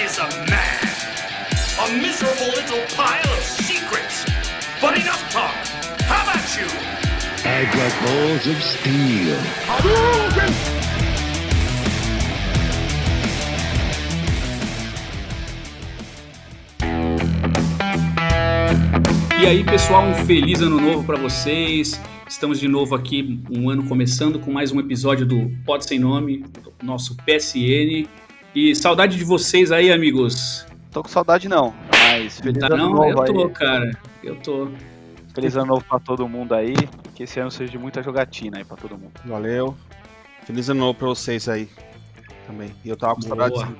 Is a man? A miserable little pile of secrets. But enough talk. How about you? I've got balls of steel. E aí, pessoal, um feliz ano novo para vocês. Estamos de novo aqui, um ano começando com mais um episódio do Pode Sem Nome, do nosso PSN. E saudade de vocês aí, amigos. Tô com saudade não, mas feliz Tá ano não? novo Eu tô, aí. cara. Eu tô. Feliz ano novo pra todo mundo aí. Que esse ano seja de muita jogatina aí pra todo mundo. Valeu. Feliz ano novo pra vocês aí. Também. E eu tava com Boa. saudade.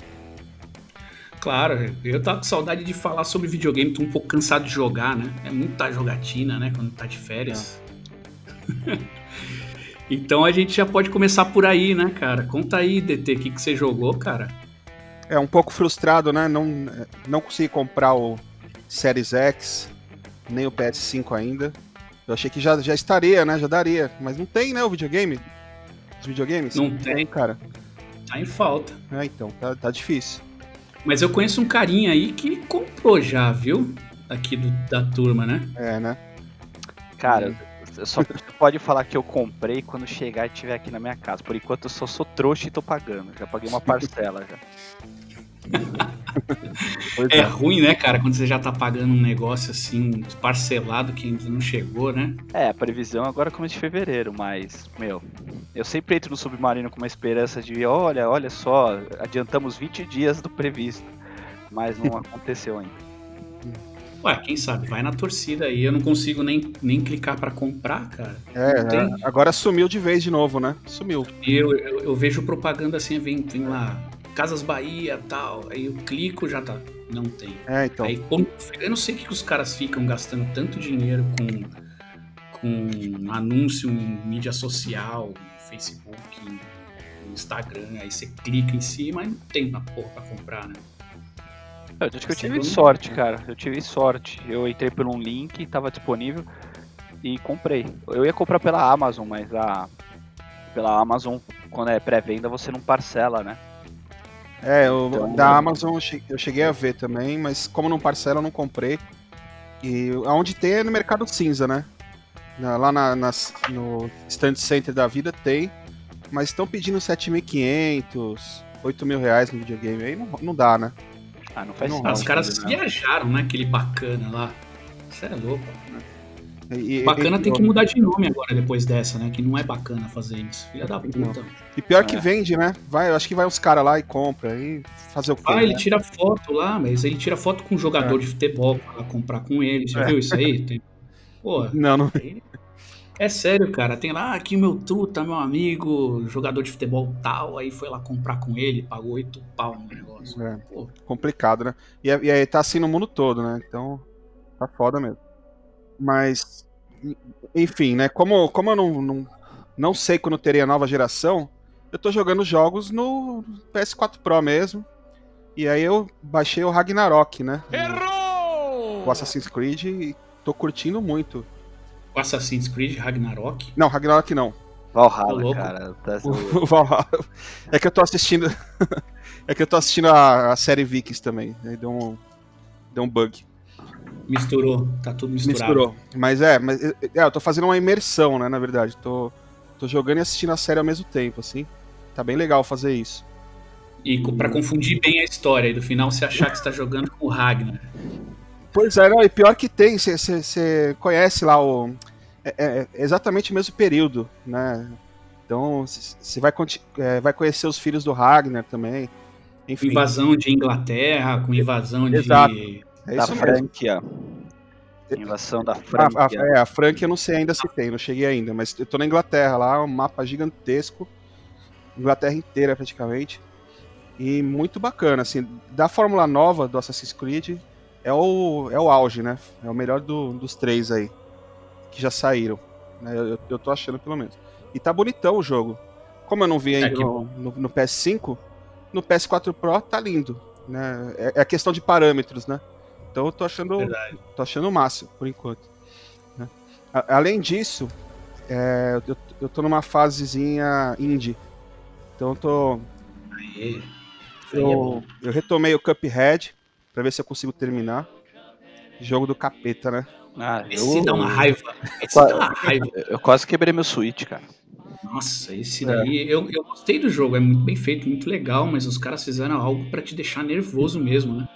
Claro, eu tava com saudade de falar sobre videogame, tô um pouco cansado de jogar, né? É muita jogatina, né? Quando tá de férias. então a gente já pode começar por aí, né, cara? Conta aí, DT, o que, que você jogou, cara? É um pouco frustrado, né? Não, não consegui comprar o Series X, nem o PS5 ainda. Eu achei que já, já estaria, né? Já daria. Mas não tem, né? O videogame. Os videogames? Não tem. cara. Tá em falta. É, então, tá, tá difícil. Mas eu conheço um carinha aí que comprou já, viu? Aqui do- da turma, né? É, né? Cara, eu só pode falar que eu comprei quando chegar e estiver aqui na minha casa. Por enquanto eu só sou trouxa e tô pagando. Já paguei uma parcela já. Pois É ruim, né, cara, quando você já tá pagando um negócio assim, parcelado que ainda não chegou, né? É, a previsão agora é começo de fevereiro, mas, meu, eu sempre entro no submarino com uma esperança de, olha, olha só, adiantamos 20 dias do previsto. Mas não aconteceu ainda. Ué, quem sabe, vai na torcida aí. Eu não consigo nem, nem clicar pra comprar, cara. É, a- agora sumiu de vez de novo, né? Sumiu. E eu, eu, eu vejo propaganda assim, vem, vem lá, Casas Bahia tal. Aí eu clico, já tá. Não tem. É, então. Aí, como- eu não sei o que que os caras ficam gastando tanto dinheiro com, com anúncio em mídia social, em Facebook, em Instagram. Aí você clica em cima e não tem uma porra pra comprar, né? Eu acho que eu tive sorte, cara. Eu tive sorte. Eu entrei por um link, tava disponível e comprei. Eu ia comprar pela Amazon, mas a pela Amazon, quando é pré-venda, você não parcela, né? É, o, Então- da Amazon eu che- eu cheguei a ver também, mas como não parcela, eu não comprei. E aonde tem é no mercado cinza, né? Na- Lá na, nas- no stand center da vida tem, mas estão pedindo 7.500, 8 mil reais no videogame. Aí não, não dá, né? Ah, não faz Não, sentido. Os caras né? viajaram, né? Aquele bacana lá. Isso é louco. E, e- Bacana e- tem que mudar de nome agora depois dessa, né? Que não é bacana fazer isso. Filha da puta. E pior que É. vende, né? Vai, eu acho que vai uns caras lá e compra. Aí fazer o quê? Ah, ele né? tira foto lá, mas ele tira foto com um jogador de futebol pra comprar com ele. Você É. viu isso aí? Tem... Pô, Não, não. é sério, cara. Tem lá, aqui meu truta, meu amigo, jogador de futebol tal. Aí foi lá comprar com ele, pagou oito pau no negócio. É. Pô, complicado, né? E, é- e aí tá assim no mundo todo, né? Então, tá foda mesmo. Mas, en- enfim, né? Como, como eu não, não, não sei quando teria nova geração, eu tô jogando jogos no PS4 Pro mesmo. E aí eu baixei o Ragnarok, né? Errou! O Assassin's Creed e tô curtindo muito. o Assassin's Creed Ragnarok. Não, Ragnarok não. Valhalla, louco. cara. Tá- O Valhalla. É que eu tô assistindo. é que eu tô assistindo a, a série Vikings também. Aí deu um, deu um bug. Misturou, tá tudo misturado. Misturou. Mas é, mas é, é, eu tô fazendo uma imersão, né, na verdade. Tô, tô jogando e assistindo a série ao mesmo tempo, assim. Tá bem legal fazer isso. E pra confundir bem a história, e do final você achar que você tá jogando com o Ragnar. Pois é, não, e pior que tem, você conhece lá o. É, é exatamente o mesmo período, né? Então, você vai, é, vai conhecer os filhos do Ragnar também. Com Enfim, invasão de Inglaterra, com invasão de. É da franquia. Invasão da A, a, franquia. é, a Frank eu não sei ainda se tem, não cheguei ainda, mas eu tô na Inglaterra lá, um mapa gigantesco, Inglaterra inteira praticamente, e muito bacana, assim, da fórmula nova do Assassin's Creed, é o, é o auge, né, é o melhor do- dos três aí, que já saíram, né, eu, eu tô achando pelo menos. E tá bonitão o jogo, como eu não vi ainda É, no, no- no PS5, no PS4 Pro tá lindo, né, é, é questão de parâmetros, né, então eu tô achando Verdade. tô achando o máximo, por enquanto. né? A- Além disso, é, eu, eu tô numa fasezinha indie. Então eu tô. Aê. É. Eu, eu retomei o Cuphead pra ver se eu consigo terminar. Jogo do capeta, né? Ah, Esse eu, dá uma raiva. Esse Qua- dá uma raiva. eu quase quebrei meu Switch, cara. Nossa, esse daí. Eu, eu gostei do jogo, é muito bem feito, muito legal, mas os caras fizeram algo pra te deixar nervoso mesmo, né?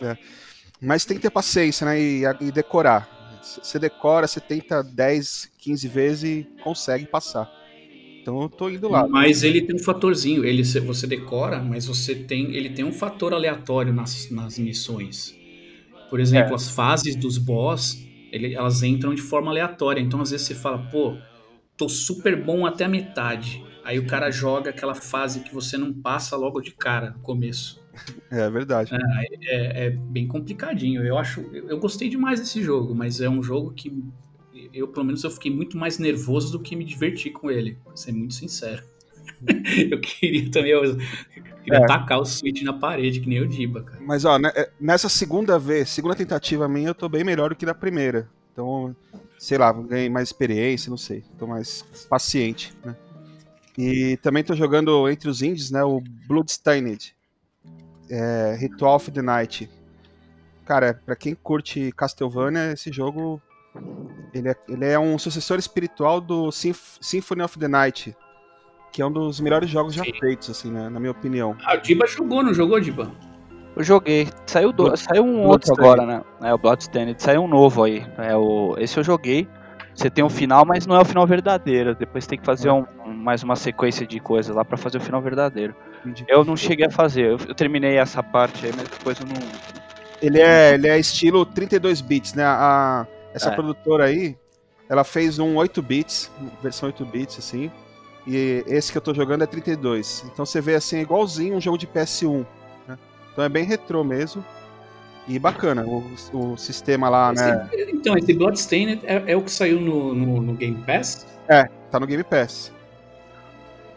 Mas tem que ter paciência, né? E, e decorar. Você decora, você tenta 10, 15 vezes e consegue passar. Então eu tô indo lá. Mas ele tem um fatorzinho, ele você decora, mas você tem, ele tem um fator aleatório nas, nas missões. Por exemplo, as fases dos boss, ele- elas entram de forma aleatória. Então às vezes você fala, pô, tô super bom até a metade. Aí o cara joga aquela fase que você não passa logo de cara no começo. É verdade. É, é bem complicadinho. Eu acho, eu, gostei demais desse jogo, mas é um jogo que eu pelo menos eu fiquei muito mais nervoso do que me diverti com ele. Pra ser muito sincero. eu queria também, eu queria É. tacar o Switch na parede, que nem o Diba, cara. Mas ó, né, é, nessa segunda vez, segunda tentativa minha, eu tô bem melhor do que na primeira. Então, sei lá, ganhei mais experiência, não sei. Tô mais paciente, né? E também tô jogando entre os indies, né? O Bloodstained. É, Ritual of the Night. Cara, pra quem curte Castlevania, esse jogo ele é, ele é um sucessor espiritual do Symph- Symphony of the Night, que é um dos melhores jogos já Sim. feitos, assim, né, na minha opinião. Ah, o Diba jogou, não jogou, Diba? Eu joguei. Saiu, do, saiu um outro agora, né? É o Bloodstained. Saiu um novo aí. É o, esse eu joguei. Você tem um final, mas não é o final verdadeiro. Depois tem que fazer um- um- mais uma sequência de coisas lá pra fazer o final verdadeiro. Entendi. Eu não cheguei a fazer. Eu, eu terminei essa parte aí, mas depois eu não. Ele é, ele é estilo 32 bits, né? A, essa É. produtora aí, ela fez um 8 bits, versão 8 bits, assim. E esse que eu tô jogando é 32. Então você vê assim, é igualzinho um jogo de PS1. né? Então é bem retrô mesmo. E bacana, o, o sistema lá, né? Esse- então, esse Bloodstained é, é o que saiu no, no, no Game Pass? É, tá no Game Pass.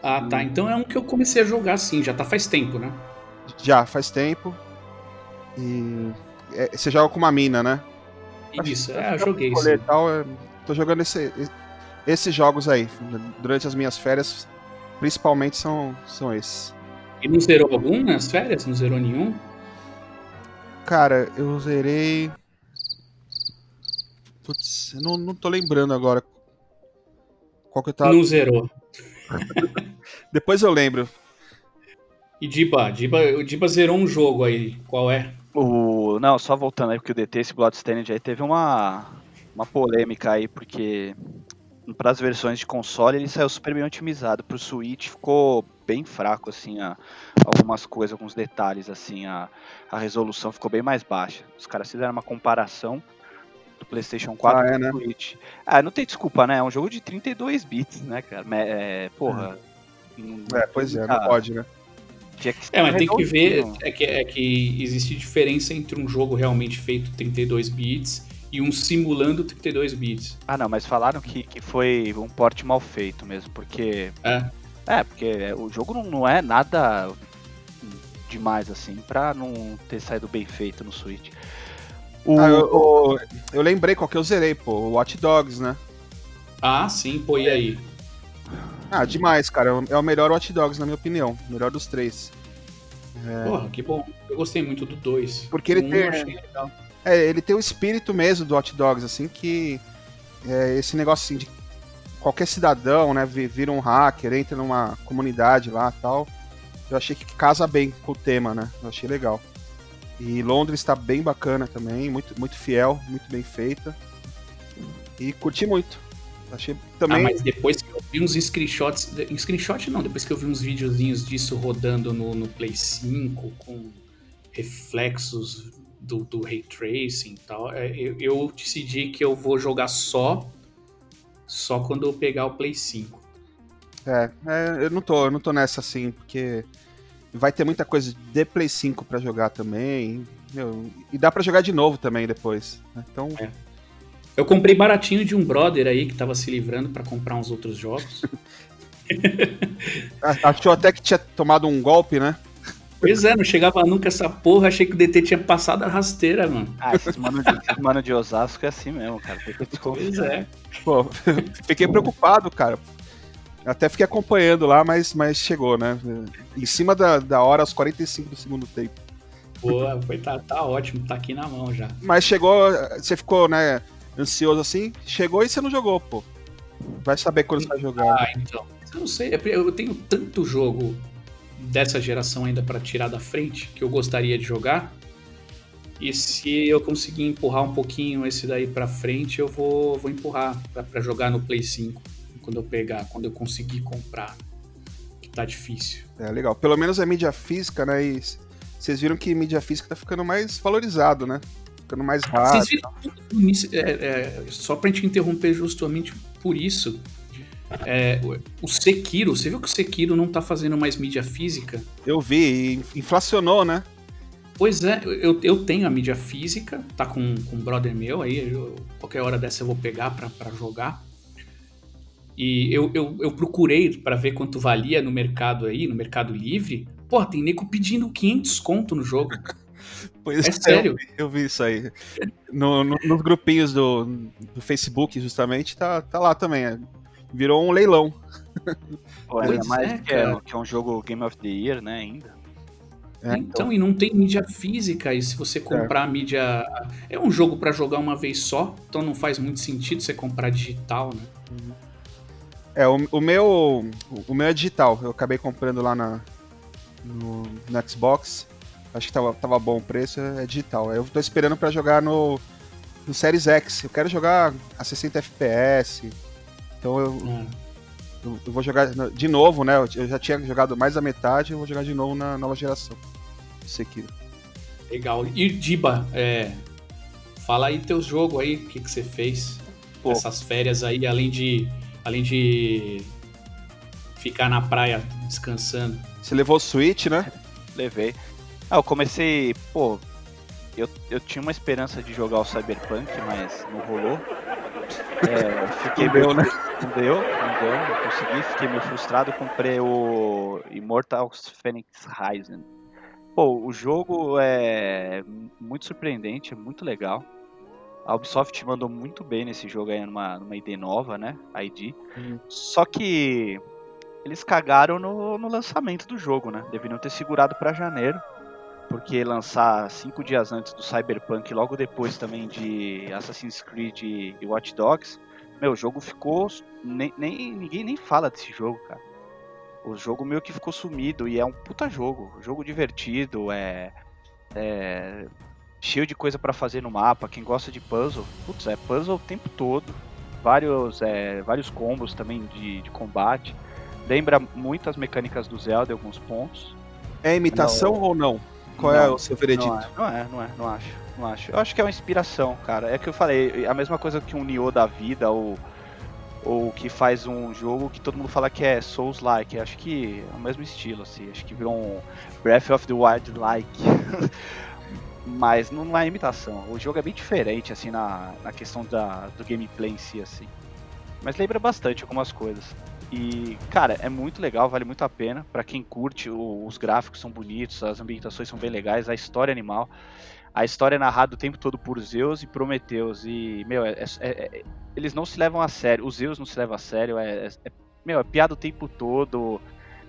Ah, tá. Então é um que eu comecei a jogar sim, já tá faz tempo, né? Já faz tempo. E é, você joga com uma mina, né? Isso, é, eu joguei Escolher sim. e tal, é, tô jogando esse- esses jogos aí. Durante as minhas férias, principalmente são, são esses. E não zerou algum nas férias? Não zerou nenhum? Cara, eu zerei. Putz, eu não, não tô lembrando agora. Qual que eu tava. Não zerou. Depois eu lembro. E Diba, Diba, o Diba zerou um jogo aí. Qual é? O, não, só voltando aí, porque o DT, esse Bloodstained aí teve uma, uma polêmica aí, porque para as versões de console ele saiu super bem otimizado. Pro Switch ficou bem fraco, assim, a, algumas coisas, alguns detalhes, assim, a, a resolução ficou bem mais baixa. Os caras fizeram uma comparação do PlayStation 4 Ah, é, né? Switch. Ah, não tem desculpa, né? É um jogo de 32 bits, né, cara? É, porra. não- É, pois é, não pode, né? tinha que É, mas tem que ver é que, é que existe diferença entre um jogo realmente feito 32 bits e um simulando 32 bits. Ah, não, mas falaram que, que foi um porte mal feito mesmo, porque. É. É, porque o jogo não, não é nada demais assim pra não ter saído bem feito no Switch. O, Ah, eu, eu- eu lembrei qual que eu zerei, pô. O Watch Dogs, né? Ah, sim, pô, e aí? Ah, demais, cara. É o melhor Watch Dogs, na minha opinião. O melhor dos três. Porra, que bom. Eu gostei muito do 2. Porque ele um tem- eu achei legal. É, ele tem o espírito mesmo do Hot Dogs, assim, que é esse negócio assim de qualquer cidadão, né, vi- vira um hacker, entra numa comunidade lá tal. Eu achei que casa bem com o tema, né? Eu achei legal. E Londres tá bem bacana também, muito, muito fiel, muito bem feita. E curti muito. Achei Ah, também. mas depois que eu vi uns screenshots. Screenshot não, depois que eu vi uns videozinhos disso rodando no, no Play 5 com reflexos do, do Ray Tracing e tal, é, eu, eu decidi que eu vou jogar só. Só quando eu pegar o Play 5. É, é, eu não tô, eu não tô nessa assim, porque vai ter muita coisa de Play 5 pra jogar também. meu, e dá pra jogar de novo também depois. né? Então, Eu comprei baratinho de um brother aí que tava se livrando pra comprar uns outros jogos. achou até que tinha tomado um golpe, né? pois é, não chegava nunca essa porra, achei que o DT tinha passado a rasteira, mano. Ah, esses mano, de, esses mano de Osasco é assim mesmo, cara. Pois é. Pô, fiquei preocupado, cara. Até fiquei acompanhando lá, mas, mas chegou, né? Em cima da, da hora, aos 45 do segundo tempo. Boa, foi, tá, tá ótimo, tá aqui na mão já. Mas chegou, você ficou, né, ansioso assim, chegou e você não jogou, pô. Vai saber quando você vai jogar. Ah, então. Eu não sei, eu tenho tanto jogo dessa geração ainda para tirar da frente que eu gostaria de jogar. E se eu conseguir empurrar um pouquinho esse daí para frente, eu vou, vou empurrar para jogar no Play 5 quando eu pegar, quando eu conseguir comprar. Que tá difícil. É legal. Pelo menos a mídia física, né? E vocês viram que mídia física tá ficando mais valorizado, né? Ficando mais raro. Vocês viram é, é, só pra gente interromper justamente por isso. É, o Sekiro, você viu que o Sekiro não tá fazendo mais mídia física? Eu vi, inflacionou, né? Pois é, eu, eu tenho a mídia física, tá com, com um brother meu aí, eu, qualquer hora dessa eu vou pegar pra, pra jogar. E eu, eu, eu procurei para ver quanto valia no mercado aí, no Mercado Livre. Pô, tem nego pedindo 500 conto no jogo. Pois é, é sério. Eu, eu, vi isso aí. No, no, nos grupinhos do, do Facebook, justamente, tá, tá lá também. É. Virou um leilão. Pô, ainda mais é, que, é, que é um jogo Game of the Year, né, ainda. É, então, então, e não tem mídia física, e se você comprar é. mídia. É um jogo para jogar uma vez só, então não faz muito sentido você comprar digital, né? Uhum. É, o, o, meu. O meu é digital. Eu acabei comprando lá na, no, no Xbox. Acho que tava, tava bom o preço, é digital. Eu tô esperando para jogar no, no Series X. Eu quero jogar a 60 FPS. Então eu, hum. eu, eu, vou jogar de novo, né? Eu já tinha jogado mais da metade, eu vou jogar de novo na nova geração. Sekiro. Legal. E Diba, é, fala aí teu jogo aí, o que, que você fez Pô. essas férias aí, além de, além de ficar na praia descansando. Você levou o Switch, né? Levei. Ah, eu comecei, pô, eu, eu tinha uma esperança de jogar o Cyberpunk, mas não rolou. É, fiquei meio, né? Não deu, não deu, não consegui, fiquei meio frustrado, comprei o Immortal Phoenix Rising. Pô, o jogo é muito surpreendente, é muito legal. A Ubisoft mandou muito bem nesse jogo aí numa, numa ID nova, né? ID. Uhum. Só que eles cagaram no, no lançamento do jogo, né? Deveriam ter segurado para janeiro porque lançar cinco dias antes do Cyberpunk, logo depois também de Assassin's Creed e Watch Dogs, meu, o jogo ficou. Nem, nem, ninguém nem fala desse jogo, cara. O jogo meio que ficou sumido e é um puta jogo. Jogo divertido, é. é cheio de coisa para fazer no mapa. Quem gosta de puzzle, putz, é puzzle o tempo todo. Vários, é, vários combos também de, de combate. Lembra muito as mecânicas do Zelda em alguns pontos. É imitação não, ou não? Qual é não, é o seu veredito? Não é, não é, não é, não acho. Não acho. Eu acho que é uma inspiração, cara. É que eu falei, a mesma coisa que um Nioh da vida ou ou que faz um jogo que todo mundo fala que é Souls-like. Acho que é o mesmo estilo, assim. Acho que virou um Breath of the Wild-like. Mas não é imitação. O jogo é bem diferente, assim, na, na questão da, do gameplay em si, assim. Mas lembra bastante algumas coisas. E, cara, é muito legal, vale muito a pena. para quem curte, o, os gráficos são bonitos, as ambientações são bem legais, a história é animal. A história é narrada o tempo todo por Zeus e Prometeus. E, meu, é, é, é, eles não se levam a sério. Os Zeus não se levam a sério. É, é, é, meu, é piada o tempo todo.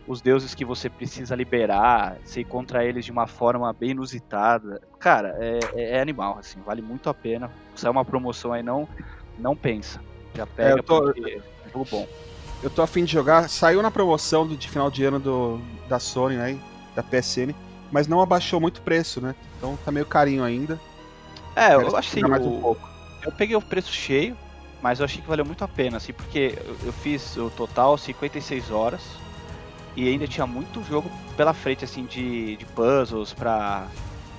Os deuses que você precisa liberar, você encontra eles de uma forma bem inusitada. Cara, é, animal, assim, vale muito a pena. Se é uma promoção aí, não, não pensa. Já pega, tô... porque é jogo bom. Eu tô afim de jogar. Saiu na promoção de final de ano do, da Sony, né? Da PSN. Mas não abaixou muito o preço, né? Então tá meio carinho ainda. É, eu achei. Mais um pouco. Eu peguei o preço cheio, mas eu achei que valeu muito a pena, assim, porque eu fiz o total 56 horas e ainda tinha muito jogo pela frente, assim, de, de puzzles pra,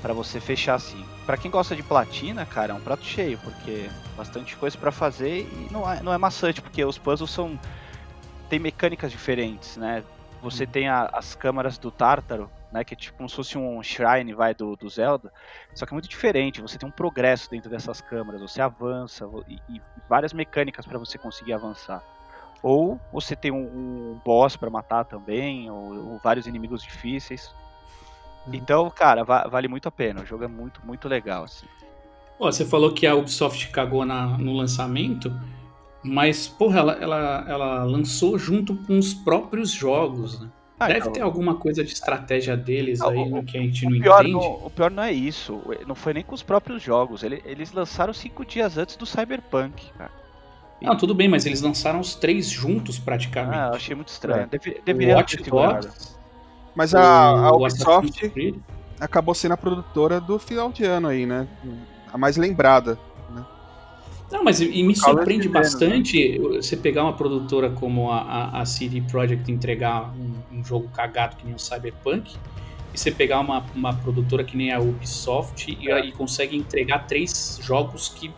pra você fechar, assim. Pra quem gosta de platina, cara, é um prato cheio, porque bastante coisa para fazer e não é, não é maçante, porque os puzzles são tem mecânicas diferentes, né? Você uhum. tem a, as câmaras do Tártaro, né? Que é tipo como se fosse um shrine, vai, do, do Zelda. Só que é muito diferente, você tem um progresso dentro dessas câmaras, você avança e, e várias mecânicas para você conseguir avançar. Ou você tem um, um boss para matar também, ou, ou, vários inimigos difíceis. Uhum. Então, cara, va vale muito a pena. O jogo é muito, muito legal, assim. você falou que a Ubisoft cagou na, no lançamento. Mas, porra, ela, ela, ela lançou junto com os próprios jogos, né? Ah, Deve então, ter alguma coisa de estratégia deles Não, aí o- que a gente não pior, entende. não, o pior não é isso. Não foi nem com os próprios jogos. Ele- eles lançaram cinco dias antes do Cyberpunk, cara. Não, tudo bem, mas eles lançaram os três juntos praticamente. Ah, eu achei muito estranho. É. Deve, o deveria Watch ter. Dogs, Mas a, a Ubisoft acabou sendo a produtora do final de ano aí, né? A mais lembrada. Não, mas e me surpreende né? bastante você pegar uma produtora como a, a, a CD Projekt e entregar um, um jogo cagado que nem o Cyberpunk, e você pegar uma, uma produtora que nem a Ubisoft e, É. e consegue entregar três jogos que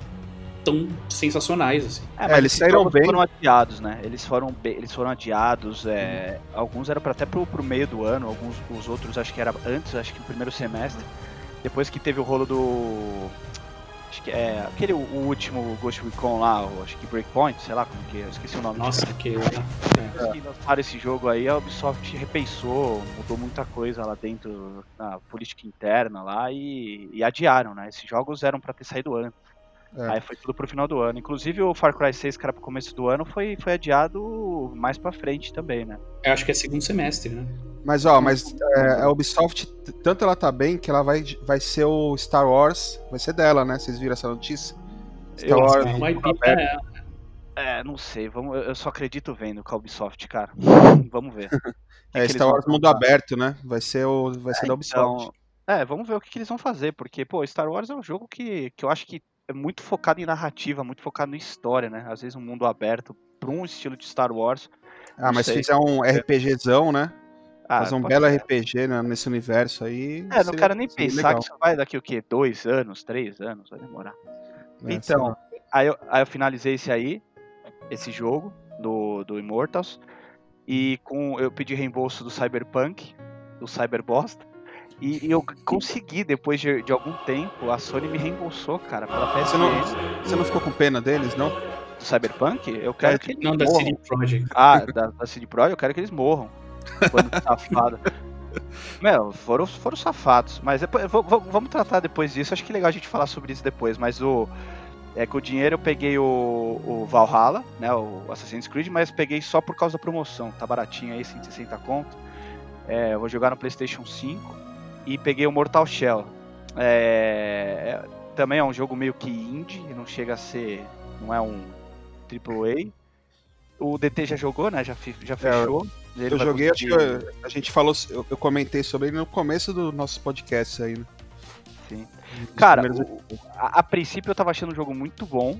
tão sensacionais, assim. É, É, mas eles esses saíram bem. foram adiados, né? Eles foram, be- eles foram adiados. é, Alguns eram para até pro, pro meio do ano, alguns os outros acho que era antes, acho que no primeiro semestre. Depois que teve o rolo do. Acho que é. Aquele o, último Ghost Recon lá, o- acho que Breakpoint, sei lá como que é, eu esqueci o nome. Nossa, que. Depois que lançaram esse jogo aí, a Ubisoft repensou, mudou muita coisa lá dentro na política interna lá e, e adiaram, né? Esses jogos eram para ter saído antes. É. Aí foi tudo pro final do ano. Inclusive o Far Cry 6, que era pro começo do ano, foi, foi adiado mais pra frente também, né? Eu acho que é segundo semestre, né? Mas ó, mas é, a Ubisoft, tanto ela tá bem que ela vai, vai ser o Star Wars, vai ser dela, né? Vocês viram essa notícia? Star Eu- Wars. Não vai aberto. é, É, não sei, vamos, eu só acredito vendo com a Ubisoft, cara. vamos ver. É, Star Wars mundo aberto, né? Vai ser o vai ser da Ubisoft. Então, é, vamos ver o que, que eles vão fazer, porque, pô, Star Wars é um jogo que, que eu acho que é muito focado em narrativa, muito focado em história, né? Às vezes um mundo aberto pra um estilo de Star Wars. ah, mas se sei. fizer um RPGzão, né? Ah, Fazer um belo ser. RPG né, nesse universo aí. É, não quero nem pensar legal. que isso vai daqui o quê? Dois anos, três anos, vai demorar. É, Então, aí eu, aí eu finalizei esse aí, esse jogo do, do Immortals, e com eu pedi reembolso do Cyberpunk, do Cyberbosta, e, e eu consegui, depois de, de algum tempo, a Sony me reembolsou, cara, pela Você não, PSN você não ficou com pena deles, não? do Cyberpunk. Eu quero É, que eles Não, da morram. CD Projekt. Ah, da, da CD Pro, eu quero que eles morram. Quando safado. Meu, foram, foram safados. Mas depois, vamos tratar depois disso. Acho que é legal a gente falar sobre isso depois. Mas o. É que o dinheiro eu peguei o, o Valhalla, né? O Assassin's Creed, mas peguei só por causa da promoção. Tá baratinho aí, 160 conto. É, eu vou jogar no PlayStation 5. E peguei o Mortal Shell. É, é- também é um jogo meio que indie, não chega a ser. Não é um AAA. O DT já jogou, né? Já, já fechou. Ele É, Eu joguei, acho que eu- a gente falou, eu, eu comentei sobre ele no começo do nosso podcast aí, né? Sim. Nos Cara, primeiros- o- a, a princípio eu tava achando o jogo muito bom.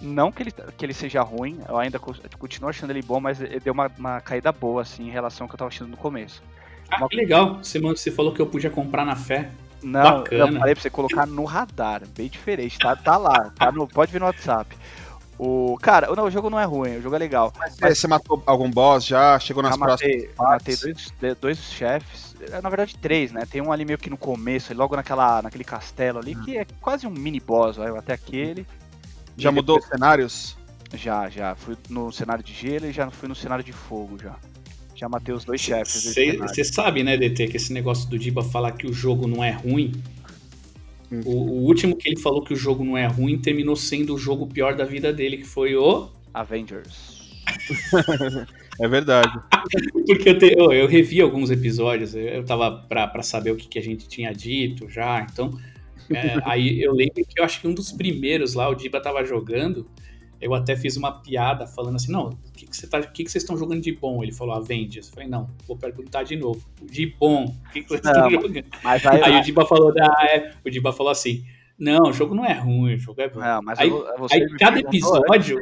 Não que ele, que ele seja ruim, eu ainda co- continuo achando ele bom, mas ele deu uma, uma caída boa, assim, em relação ao que eu tava achando no começo. Ah, que legal. Você, você falou que eu podia comprar na fé. Não, Bacana. eu falei pra você colocar no radar, bem diferente, tá, tá lá, tá no, pode vir no WhatsApp. O, cara, não, o jogo não é ruim, o jogo é legal. Você, você matou algum boss já? Chegou nas Já próximas matei, matei dois, dois chefes, é, na verdade três, né? Tem um ali meio que no começo, logo naquela, naquele castelo ali, que é quase um mini boss, vai, até aquele. Já E mudou depois- os cenários? Já, já. Fui no cenário de gelo e já fui no cenário de fogo já. Já matei os dois chefes. Você sabe, né, DT, que esse negócio do Diba falar que o jogo não é ruim. Hum. O, o último que ele falou que o jogo não é ruim terminou sendo o jogo pior da vida dele, que foi o. Avengers. É verdade. Porque eu, te- eu, eu revi alguns episódios, eu, eu tava pra, pra saber o que, que a gente tinha dito já, então. é, aí eu lembro que eu acho que um dos primeiros lá, o Diba tava jogando. Eu até fiz uma piada falando assim: não, o que, que, você tá, que, que vocês estão jogando de bom? Ele falou Avengers. Eu falei: não, vou perguntar de novo. De bom, o que, que vocês estão jogando? Mas aí. Aí o Diba falou, ah, é. o Diba falou assim, não, o jogo não é ruim, o jogo é bom. Não, mas Aí- aí cada de episódio-.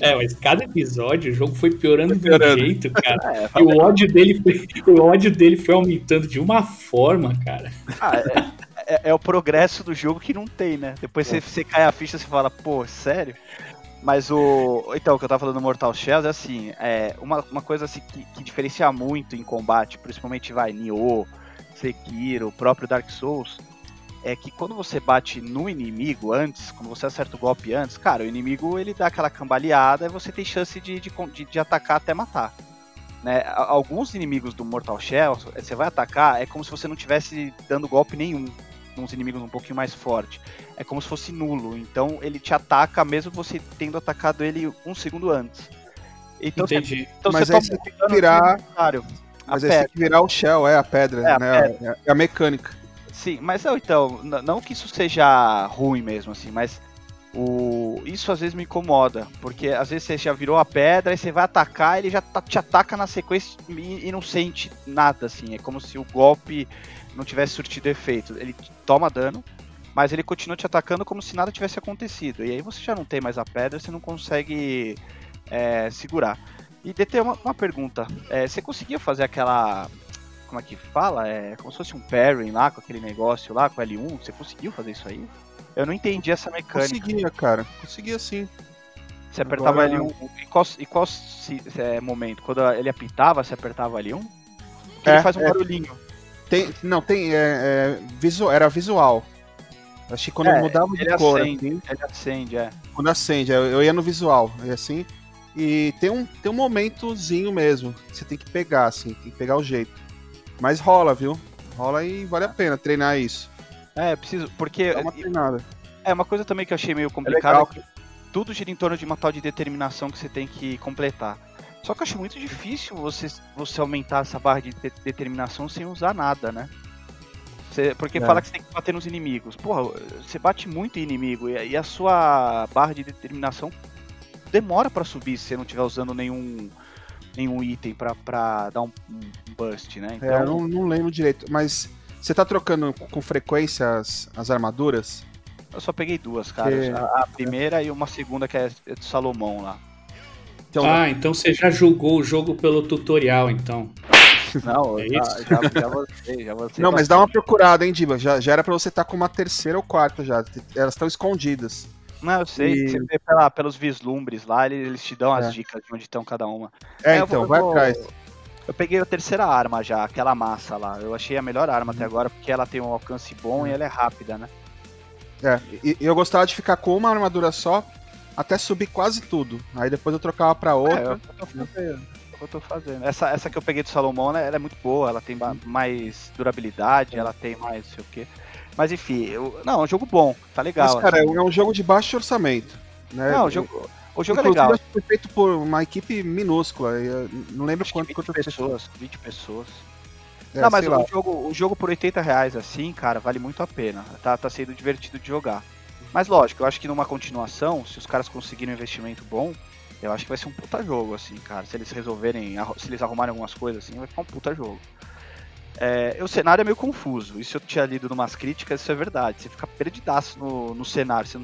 É, mas cada episódio o jogo foi piorando de piorando. um jeito, cara. É, E o ódio dele foi, o ódio dele foi aumentando de uma forma, cara. ah, é, é- é o progresso do jogo que não tem, né? Depois você, você cai a ficha e você fala, pô, sério? Mas o. Então, o que eu tava falando do Mortal Shells é assim, é uma, uma coisa assim que, que diferencia muito em combate, principalmente vai, Nioh, Sekiro, o próprio Dark Souls, é que quando você bate no inimigo antes, quando você acerta o golpe antes, cara, o inimigo ele dá aquela cambaleada e você tem chance de, de, de, de atacar até matar. Né? Alguns inimigos do Mortal Shell, você vai atacar, é como se você não tivesse dando golpe nenhum uns inimigos um pouquinho mais forte, é como se fosse nulo. Então ele te ataca mesmo você tendo atacado ele um segundo antes. Então você, Entendi. então Mas você aí toma você tem que virar- Mas aí você tem pedra. que virar o shell, é a pedra, É, a né? É a mecânica. Sim, mas não, então, não que isso seja ruim mesmo, assim, mas o... isso às vezes me incomoda, porque às vezes você já virou a pedra e você vai atacar, ele já ta- te ataca na sequência e, e não sente nada, assim, é como se o golpe não tivesse surtido efeito. Ele toma dano, mas ele continua te atacando como se nada tivesse acontecido. E aí você já não tem mais a pedra, você não consegue é, segurar. E DT, uma, uma pergunta, é, você conseguia fazer aquela como é que fala? É como se fosse um parry lá, com aquele negócio lá, com L1. Você conseguiu fazer isso aí? Eu não entendi essa mecânica. Conseguia, cara. Conseguia sim. Você apertava Agora- L1. E qual, e qual se- é, momento? Quando ele apitava, você apertava L1? Porque É, ele faz um é. barulhinho. Tem, não, tem. É, é, visu- era visual. Acho que quando É, mudava de cor, acende. assim, Ele acende, é. quando acende, eu, ia no visual, e assim. E tem um, tem um momentozinho mesmo. Você tem que pegar, assim, tem que pegar o jeito. Mas rola, viu? Rola e vale a pena treinar isso. É, preciso. Porque Dá uma treinada. é uma coisa também que eu achei meio É complicada. É tudo gira em torno de uma tal de determinação que você tem que completar. Só que eu acho muito difícil você, você aumentar essa barra de de- determinação sem usar nada, né? Você- porque É. fala que você tem que bater nos inimigos. Porra, você bate muito em inimigo e, e a sua barra de determinação demora pra subir se você não estiver usando nenhum, nenhum item pra, pra dar um, um bust, né? É, eu não, não lembro direito. Mas você tá trocando com frequência as, as armaduras? eu só peguei duas, cara. Que- A, a primeira e uma segunda que é do Salomão lá. Então, Ah, então você já jogou o jogo pelo tutorial, então. Não, É já, isso? já, já avancei, já Não, mas dá uma procurada, hein, Diva? Já, já era pra você estar com uma terceira ou quarta já. Elas estão escondidas. Não, eu sei, E- você vê pela- pelos vislumbres lá, eles, eles te dão É. as dicas de onde estão cada uma. É, eu então, vou- vai vou- atrás. Eu peguei a terceira arma já, aquela massa lá. Eu achei a melhor arma Uhum. até agora, porque ela tem um alcance bom e ela é rápida, né? É, e eu gostava de ficar com uma armadura só até subir quase tudo. Aí depois eu trocava pra É, outra. eu, eu é o que eu tô fazendo. Essa, essa que eu peguei do Salomão, né, ela é muito boa, ela tem ba- mais durabilidade, ela tem mais não sei o quê. Mas enfim, eu, não, é um jogo bom, tá legal. Mas, cara, assim. é um jogo de baixo orçamento. Né? Não, o jogo, o jogo é Inclusive, legal. acho que foi feito por uma equipe minúscula. não lembro Acho quanto, 20 quantas pessoas, 20 pessoas. É, não, mas lá. o jogo, o jogo por 80 reais assim, cara, vale muito a pena. Tá, tá sendo divertido de jogar. Mas lógico, eu acho que numa continuação, se os caras conseguirem um investimento bom, eu acho que vai ser um puta jogo, assim, cara. Se eles resolverem, se eles arrumarem algumas coisas assim, vai ficar um puta jogo. É, o cenário é meio confuso. Isso eu tinha lido numas críticas, isso é verdade. Você fica perdidaço no, no cenário. Você,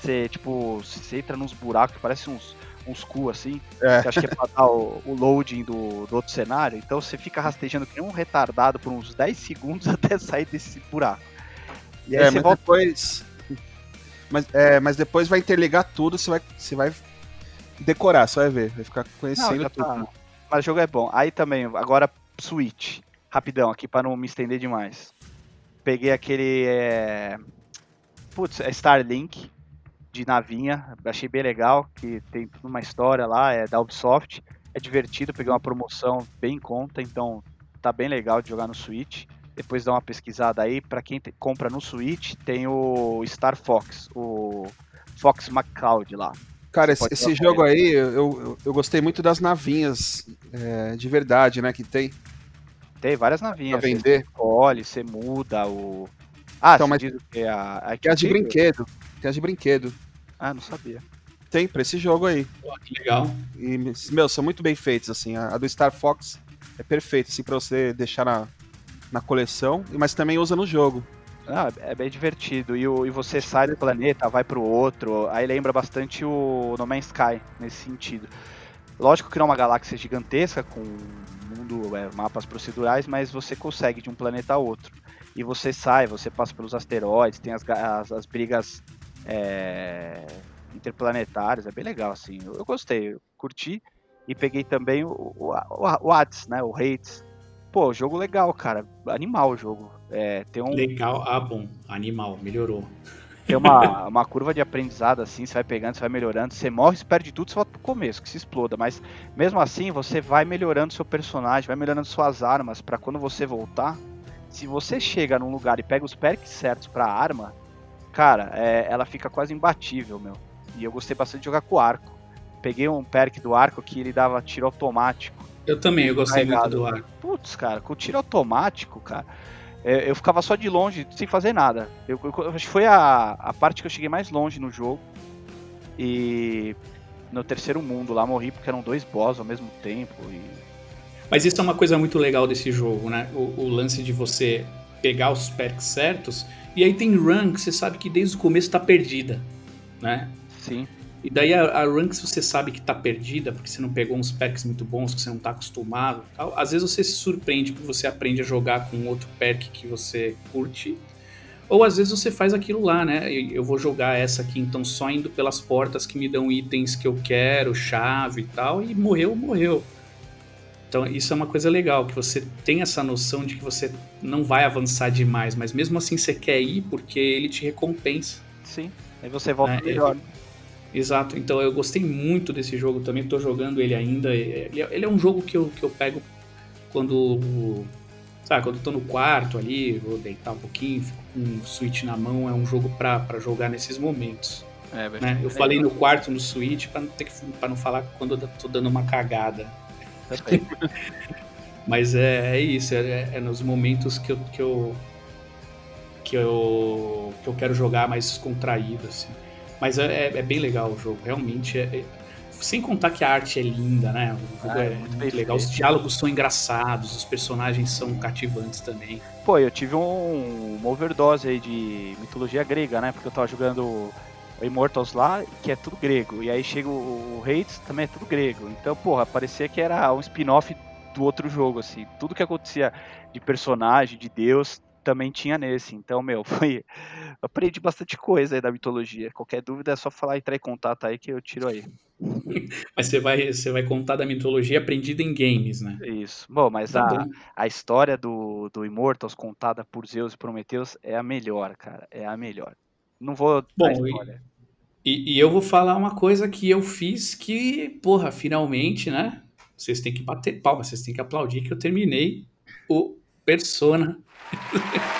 você, tipo, você entra nos buracos que parecem uns, uns cu assim. É. Você acha que é pra dar o, o loading do, do outro cenário. Então você fica rastejando que nem um retardado por uns 10 segundos até sair desse buraco. E aí É, você volta. depois. Mas, é, mas depois vai interligar tudo, você vai, você vai decorar, você vai ver. Vai ficar Não, conhecendo tudo. tá. Mas o jogo é bom. Aí também, agora Switch. Rapidão, aqui pra não me estender demais. Peguei aquele. É... Putz, é Starlink de navinha. Achei bem legal. Que tem tudo uma história lá, é da Ubisoft. É divertido, peguei uma promoção bem em conta, então tá bem legal de jogar no Switch. Depois dá uma pesquisada aí. Pra quem te- compra no Switch, tem o Star Fox, o Fox McCloud lá. Cara, Você esse, esse jogo aí, eu, eu, eu gostei muito das navinhas é, de verdade, né? Que tem Tem várias pra navinhas. você vender. escolhe, você muda o. Ah, Então, você mas- diz que? A, a Tem as de brinquedo. Tem as de brinquedo. Ah, não sabia. Tem pra esse jogo aí. Pô, que legal. E, meu, são muito bem feitos, assim. A, a do Star Fox é perfeita, assim, pra você deixar na, na coleção, mas também usa no jogo. Ah, é bem divertido. E, o, e você sai do planeta, vai pro outro. Aí lembra bastante o No Man's Sky nesse sentido. Lógico que não é uma galáxia gigantesca, com mundo, é, mapas procedurais, mas você consegue de um planeta a outro. E você sai, você passa pelos asteroides, tem as, as, as brigas é, interplanetárias, é bem legal, assim. Eu, eu gostei, eu curti. E peguei também o, o, o, o Hades, né? O Hades. Pô, jogo legal, cara. Animal o jogo. É, tem um, Legal. Ah, bom. Animal. Melhorou. tem uma, uma curva de aprendizado assim, você vai pegando, você vai melhorando, você morre, você perde tudo, você volta pro começo, que se exploda. Mas mesmo assim, você vai melhorando seu personagem, vai melhorando suas armas, pra quando você voltar, se você chega num lugar e pega os perks certos pra arma, cara, é, ela fica quase imbatível, meu. E eu gostei bastante de jogar com o arco. Peguei um perk do arco que ele dava tiro automático. Eu também, eu gostei muito do arco. Putz, cara, com o tiro automático, cara, é, eu ficava só de longe, sem fazer nada. Eu- eu acho que foi a, a parte que eu cheguei mais longe no jogo. E no terceiro mundo lá morri porque eram dois boss ao mesmo tempo. E Mas isso é uma coisa muito legal desse jogo, né? O, o lance de você pegar os perks certos. E aí tem run que você sabe que desde o começo tá perdida, né? sim, E daí a, a run que você sabe que tá perdida, porque você não pegou uns perks muito bons, que você não tá acostumado e tal, às vezes você se surpreende porque você aprende a jogar com outro perk que você curte. Ou às vezes você faz aquilo lá, né? Eu eu vou jogar essa aqui, então só indo pelas portas que me dão itens que eu quero, chave e tal, e morreu, morreu. Então isso é uma coisa legal, que você tem essa noção de que você não vai avançar demais, mas mesmo assim você quer ir porque ele te recompensa. sim. Aí você volta É, melhor. Exato, então eu gostei muito desse jogo também, tô jogando ele ainda. Ele é, ele é um jogo que eu, que eu pego quando. Sabe, quando eu tô no quarto ali, vou deitar um pouquinho, fico com o Switch na mão, é um jogo pra, pra jogar nesses momentos. É, Né? Eu falei no quarto no Switch pra não, ter que, não falar quando eu tô dando uma cagada. Mas é, é isso, é, é nos momentos que eu, que eu. que eu. que eu quero jogar mais descontraído, assim. Mas é, é- é bem legal o jogo, realmente. é- é- sem contar que a arte é linda, né? O jogo Ah, é, é muito muito bem legal. Os diálogos são engraçados, os personagens são cativantes também. Pô, eu tive um, uma overdose aí de mitologia grega, né? Porque eu tava jogando Immortals lá, que é tudo grego. E aí chega o, o Hades, também é tudo grego. Então, porra, parecia que era um spin-off do outro jogo, assim. Tudo que acontecia de personagem, de deus, também tinha nesse. Então, meu, foi. Aprendi bastante coisa aí da mitologia. Qualquer dúvida é só falar, entrar em contato aí que eu tiro aí. Mas você vai, você vai contar da mitologia aprendida em games, né? Isso. Bom, mas Tá a, a história do, do Immortals contada por Zeus e Prometheus é a melhor, cara. É a melhor. Não vou Bom, e-. E, e eu vou falar uma coisa que eu fiz que, porra, finalmente, né? Vocês têm que bater palma, vocês têm que aplaudir que eu terminei o Persona.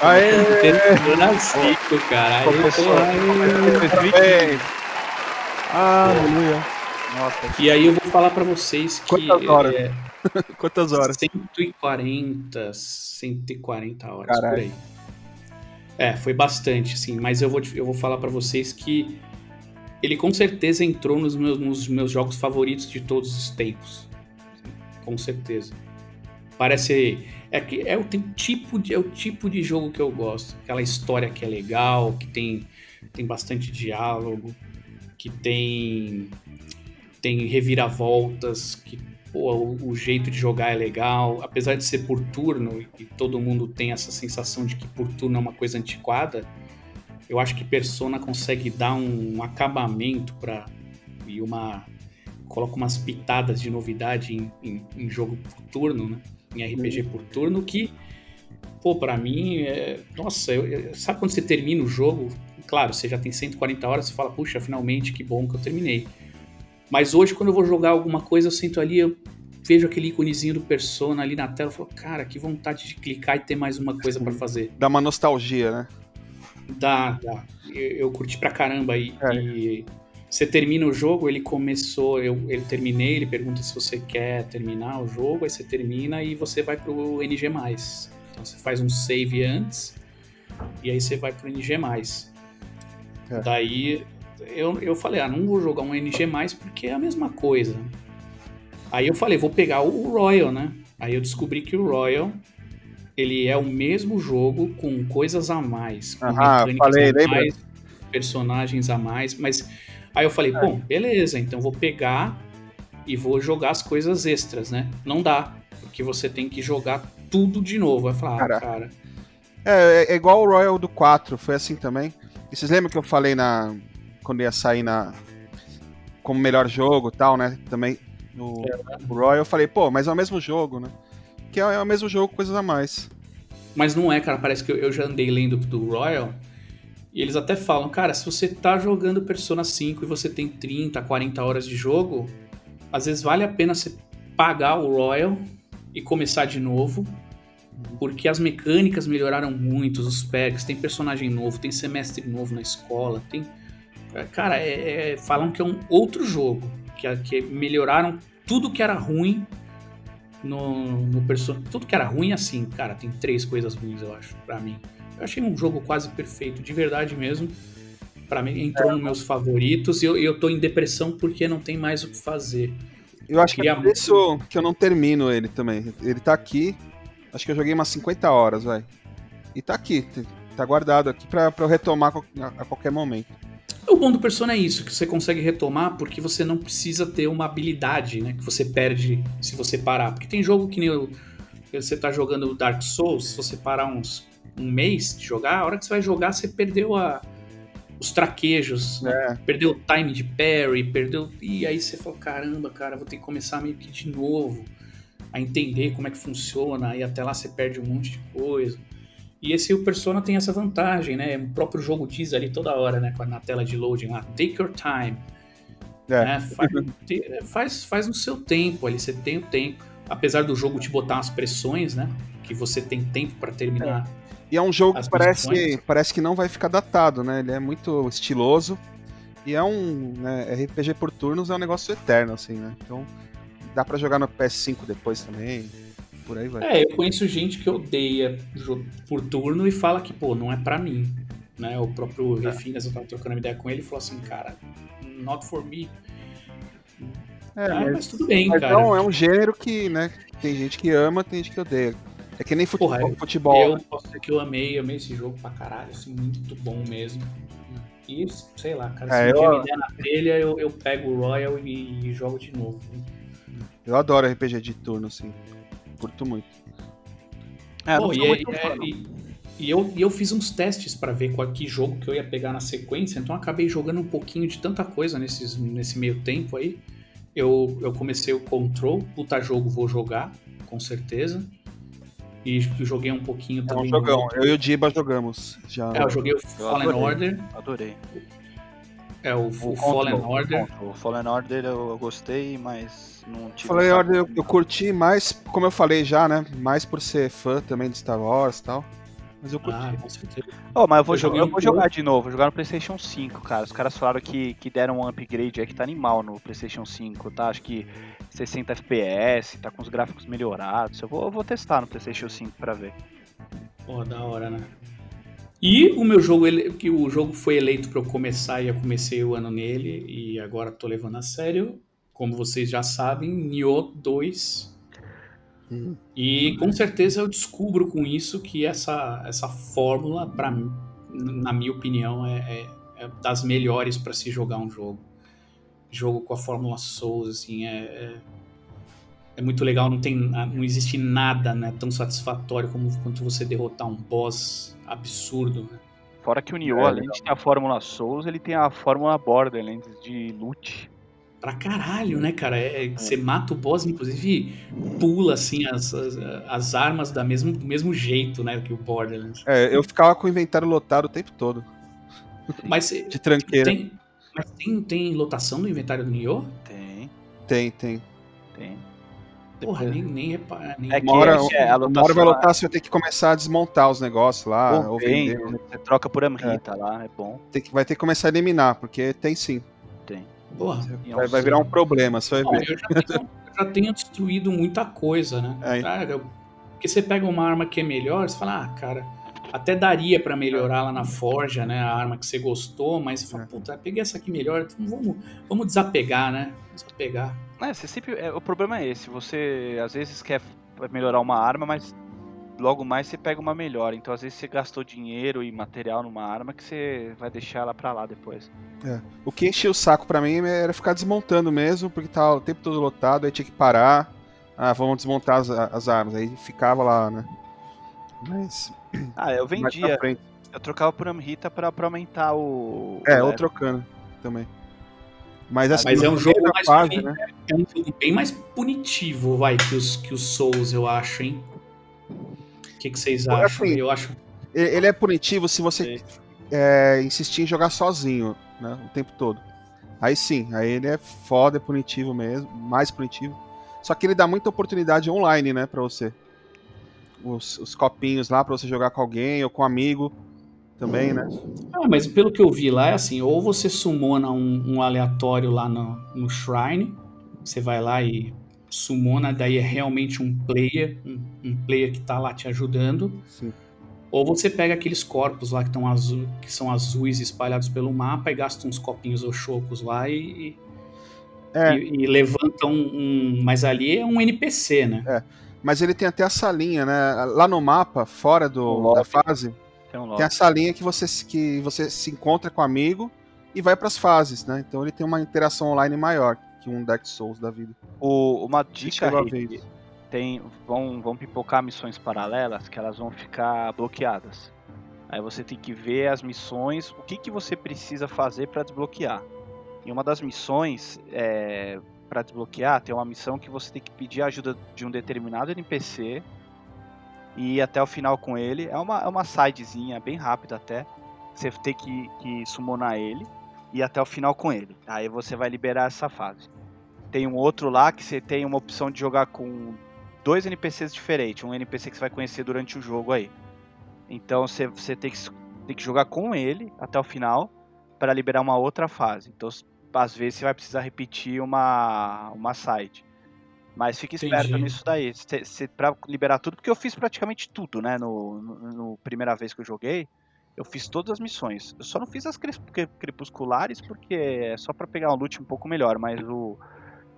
Aê! Persona 5, caralho. Começou, Porra, começou em 2015. Parabéns! Aleluia! Nossa, E aí eu vou falar pra vocês que Quantas horas? é, Quantas horas? 140, 140 horas Caralho. por aí. É, foi bastante, assim, mas eu vou, eu vou falar pra vocês que ele com certeza entrou nos meus, nos meus jogos favoritos de todos os tempos. Com certeza. Parece. É, que é, o, tipo de, é o tipo de jogo que eu gosto. Aquela história que é legal, que tem, tem bastante diálogo, que tem, tem reviravoltas, que pô, o, o jeito de jogar é legal. Apesar de ser por turno, e todo mundo tem essa sensação de que por turno é uma coisa antiquada, eu acho que Persona consegue dar um acabamento para e uma coloca umas pitadas de novidade em, em- em jogo por turno, né? Em RPG por turno que pô, para mim é, nossa, eu- eu- sabe quando você termina o jogo? Claro, você já tem 140 horas, você fala, puxa, finalmente que bom que eu terminei. Mas hoje quando eu vou jogar alguma coisa, eu sinto ali, eu vejo aquele íconezinho do Persona ali na tela, eu falo, cara, que vontade de clicar e ter mais uma coisa para fazer. Dá uma nostalgia, né? Dá, dá. Eu, eu curti pra caramba. E, É. e você termina o jogo, ele começou, eu, ele terminei, ele pergunta se você quer terminar o jogo, aí você termina e você vai pro NG. Então você faz um save antes e aí você vai pro NG. É. Daí eu, eu falei, ah, não vou jogar um NG porque é a mesma coisa. Aí eu falei, vou pegar o Royal, né? Aí eu descobri que o Royal ele é o mesmo jogo com coisas a mais, com Aham, mecânicas falei, a mais, personagens a mais, mas aí eu falei, bom, beleza, então vou pegar e vou jogar as coisas extras, né? Não dá, porque você tem que jogar tudo de novo. Vai falar, ah, Cara. cara, É, é igual o Royal do 4, foi assim também. E vocês lembram que eu falei na. Quando ia sair na. Como melhor jogo e tal, né? Também. No o Royal eu falei, pô, mas é o mesmo jogo, né? Que é, é o mesmo jogo, coisas a mais. Mas não é, cara. Parece que eu, eu já andei lendo do Royal. E eles até falam, cara, se você tá jogando Persona 5 e você tem 30, 40 horas de jogo, às vezes vale a pena você pagar o Royal e começar de novo. porque as mecânicas melhoraram muito, os perks, tem personagem novo, tem semestre novo na escola, tem. Cara, é, é- falam que é um outro jogo, que, que melhoraram tudo que era ruim no, no person... Tudo que era ruim, assim, cara, tem três coisas ruins, eu acho, pra mim. Eu achei um jogo quase perfeito, de verdade mesmo. Pra mim, entrou nos meus favoritos e eu, eu tô em depressão porque não tem mais o que fazer. Eu acho que é por isso que eu não termino ele também. Ele tá aqui. Acho que eu joguei umas 50 horas, velho. E tá aqui. Tá guardado aqui pra, pra eu retomar a, qualquer momento. O bom do Persona é isso, que você consegue retomar porque você não precisa ter uma habilidade, né? Que você perde se você parar. Porque tem jogo que nem que você tá jogando Dark Souls, se você parar uns um mês de jogar, a hora que você vai jogar, você perdeu a, os traquejos, né? É. perdeu o time de parry, perdeu. E aí você fala, caramba, cara, vou ter que começar meio que de novo a entender como é que funciona, e até lá você perde um monte de coisa. E esse o Persona tem essa vantagem, né? O próprio jogo diz ali toda hora, né? Na tela de loading lá, take your time. É. né? Faz, faz, faz no seu tempo ali, você tem o tempo. Apesar do jogo te botar umas pressões, né? Que você tem tempo pra terminar. E é um jogo As que parece, parece que não vai ficar datado, né? Ele é muito estiloso. E é um. Né, RPG por turnos é um negócio eterno, assim, né? Então dá pra jogar no PS5 depois também. Por aí vai. É, eu conheço gente que odeia jogo por turno e fala que, pô, não é pra mim. Né? O próprio Refinas, eu tava trocando uma ideia com ele falou assim, cara, not for me. É, Ah, mas, mas tudo bem, mas cara. não, é um gênero que, né? Tem gente que ama, tem gente que odeia. É que nem futebol. Porra, futebol Eu né? posso dizer que eu amei, amei esse jogo pra caralho, assim, muito bom mesmo. E, sei lá, cara, É, se um eu- me der na telha, eu, eu pego o Royal e, e jogo de novo. Eu adoro RPG de turno, assim. Curto muito. É, e, é- muito é- e- e eu, e eu fiz uns testes pra ver qual que jogo que eu ia pegar na sequência, então acabei jogando um pouquinho de tanta coisa nesses, nesse meio tempo aí. Eu, eu comecei o Control, puta jogo, vou jogar, com certeza. E joguei um pouquinho É um também. jogão. do- Eu e o Diba jogamos. Já. É, eu joguei o Fallen adorei. Order. Adorei. É, o, o O Fallen Control, Order. O Fallen Order eu gostei, mas não tive. Essa- olha, eu, eu curti mais, como eu falei já, né? Mais por ser fã também de Star Wars e tal. Mas eu curti. Ah, com certeza. Oh, mas eu vou, Eu jogar, eu um vou jogar de novo, vou jogar no PlayStation 5, cara. Os caras falaram que, que deram um upgrade aí que tá animal no PlayStation 5, tá? Acho que 60 FPS, tá com os gráficos melhorados. Eu vou, eu vou testar no PlayStation 5 pra ver. Pô, da hora, né? E o meu jogo, ele- que o jogo foi eleito pra eu começar e eu comecei o ano nele e agora tô levando a sério. Como vocês já sabem, Nioh 2. Hum. E com certeza eu descubro com isso que essa, essa fórmula, mim, na minha opinião, é, é- é das melhores pra se jogar um jogo. Jogo com a fórmula Souls, assim, é, é, é muito legal. Não, tem, não existe nada né, tão satisfatório como quando você derrotar um boss absurdo. né? Fora que o Nioh, É, além de ter a Fórmula Souls, ele tem a Fórmula Borderlands de loot. Pra caralho, né, cara? É, você mata o boss, inclusive pula assim as, as, as armas da mesmo, do mesmo jeito, né, que o Borderlands. É, eu ficava com o inventário lotado o tempo todo. Mas De tranqueira. tem, mas tem, tem lotação no inventário do Nioh? Tem, Tem, tem. tem. Porra, nem, nem repara. Nem É que Uma hora, é a uma hora vai lotação- lotar, você vai ter que começar a desmontar os negócios lá, Bom, ou tem, vender. você troca por Amrita lá, é bom. Tem que, vai ter que começar a eliminar, porque tem sim. Tem. Porra. Vai, vai virar um problema, você vai Bom, ver. eu já tenho, eu já tenho destruído muita coisa, né? É. Eu- porque você pega uma arma que é melhor, você fala, ah, cara, até daria pra melhorar lá na forja, né? A arma que você gostou, mas você fala, É. puta, peguei essa aqui melhor, então vamos, vamos desapegar, né? Desapegar. É, você sempre. é, o problema é esse, você às vezes quer melhorar uma arma, mas logo mais você pega uma melhor. Então às vezes você gastou dinheiro e material numa arma que você vai deixar ela pra lá depois. O que enchia o saco pra mim era ficar desmontando mesmo, porque tava o tempo todo lotado, aí tinha que parar. Ah, vamos desmontar as, as armas. Aí ficava lá, né? Mas. Ah, eu vendia, eu trocava por Amrita pra, pra aumentar o. É, o ou level. trocando também. Mas, assim, Mas é um jogo mais fase, né? É um jogo bem mais punitivo, vai, que os, que os Souls, eu acho, hein? O que, que vocês Pô, acham? assim, eu acho. Ele ele é punitivo se você é, insistir em jogar sozinho, né? O tempo todo. Aí sim, aí ele é foda, é punitivo mesmo, mais punitivo. Só que ele dá muita oportunidade online, né, pra você. Os, os copinhos lá pra você jogar com alguém ou com um amigo também, né? Ah, mas pelo que eu vi lá é assim, ou você sumona um, um aleatório lá no, no Shrine, você vai lá e sumona, daí é realmente um player, um, um player que tá lá te ajudando. Sim. Ou você pega aqueles corpos lá que, tão azul, que são azuis espalhados pelo mapa e gasta uns copinhos ou chocos lá e, É. e, e levanta um, um- Mas ali é um NPC, né? Mas ele tem até a salinha, né? Lá no mapa, fora do, da fase, Tem um tem lobby. a salinha que você, se- que você se encontra com o amigo e vai pras fases, né? Então ele tem uma interação online maior que um Dark Souls da vida. O- uma dica, chegou a Rick, ver isso. tem vão, vão pipocar missões paralelas que elas vão ficar bloqueadas. Aí você tem que ver as missões, o que, que você precisa fazer para desbloquear. Em uma das missões é, para desbloquear, tem uma missão que você tem que pedir a ajuda de um determinado NPC e ir até o final com ele. É uma, é uma sidezinha bem rápida até. Você tem que, que summonar ele e ir até o final com ele. Aí você vai liberar essa fase. Tem um outro lá que você tem uma opção de jogar com dois NPCs diferentes. Um NPC que você vai conhecer durante o jogo aí. Então você, você tem, que, tem que jogar com ele até o final para liberar uma outra fase. Então às vezes você vai precisar repetir uma, uma side. Mas fique esperto Entendi. nisso daí. Cê, pra liberar tudo, porque eu fiz praticamente tudo, né? No, no, no primeira vez que eu joguei, eu fiz todas as missões. Eu só não fiz as crepusculares porque é só pra pegar um loot um pouco melhor, mas o.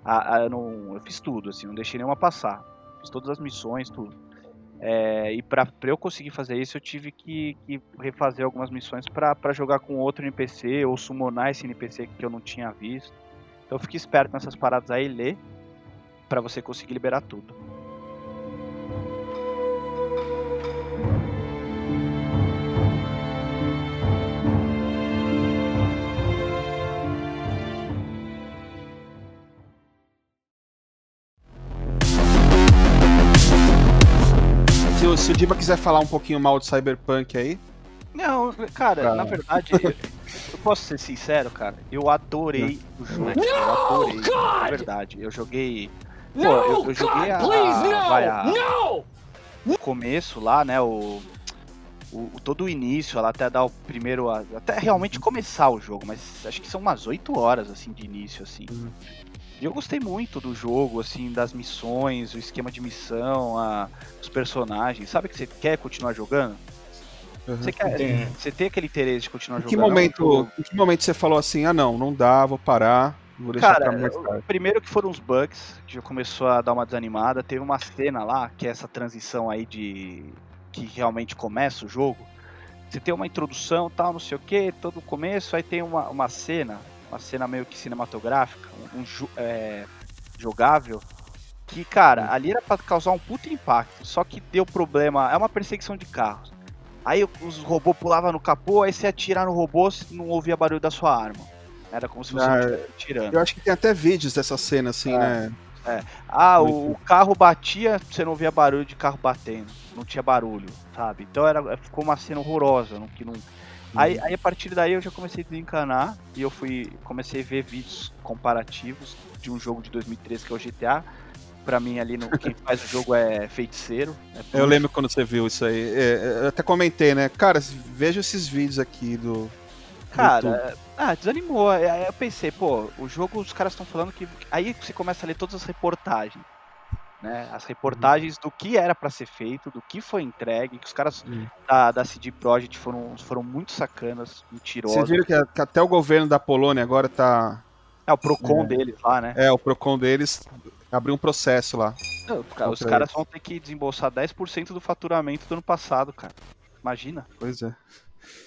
a- a- eu, não, eu fiz tudo, assim, não deixei nenhuma passar. Fiz todas as missões, tudo. É, e pra eu conseguir fazer isso, eu tive que, que refazer algumas missões pra jogar com outro NPC ou summonar esse NPC que eu não tinha visto. Então fique esperto nessas paradas aí, lê, pra você conseguir liberar tudo. O- se o Diba quiser falar um pouquinho mal de Cyberpunk aí, Não, cara, Pra- na verdade, eu, eu posso ser sincero, cara, eu adorei o jogo. eu adorei, na verdade. Eu joguei. Pô, eu, eu joguei a, vai, a- o começo lá, né? O, o, o- todo o início, ela até dar o primeiro. Até realmente começar o jogo, mas acho que são umas 8 horas assim de início, assim. Uhum. E eu gostei muito do jogo, assim, das missões, o esquema de missão, a, os personagens. Sabe que você quer continuar jogando? Uhum. Você quer. É. Você tem aquele interesse de continuar em que, jogando? É momento, em que momento você falou assim, ah não, não dá, vou parar, vou deixar Cara, pra mais o- tarde. primeiro que foram os bugs, que já começou a dar uma desanimada. Teve uma cena lá, que é essa transição aí de. que realmente começa o jogo. Você tem uma introdução tal, não sei o que, todo o começo, aí tem uma, uma cena, uma cena meio que cinematográfica, um, um é, jogável. Que, cara, ali era pra causar um puto impacto, só que deu problema. É uma perseguição de carros. Aí os robôs pulavam no capô, aí você atirar no robô, você não ouvia barulho da sua arma. Era como se você Ah, estivesse atirando. Eu acho que tem até vídeos dessa cena, assim, É. né? Ah, Muito. o, o carro batia, você não via barulho de carro batendo. Não tinha barulho, sabe? Então era, ficou uma cena horrorosa. Não, que não... Aí, aí a partir daí eu já comecei a desencanar e eu fui comecei a ver vídeos comparativos de um jogo de 2013 que é o GTA. Pra mim ali no, quem faz o jogo é feiticeiro. é Eu lembro quando você viu isso aí. É, eu até comentei, né? Cara, veja esses vídeos aqui do. YouTube. Cara, ah, desanimou. Aí eu pensei, pô, o jogo os caras estão falando que. Aí você começa a ler todas as reportagens. Né? As reportagens do que era pra ser feito, do que foi entregue, que os caras Hum. da, da CD Projekt foram, foram muito sacanas, Vocês mentirosas. viram que, que até o governo da Polônia agora tá. É o Procon É. deles lá, né? É, o Procon deles abriu um processo lá. Não, cara, os caras vão ter que desembolsar 10% do faturamento do ano passado, cara. Imagina. Pois é.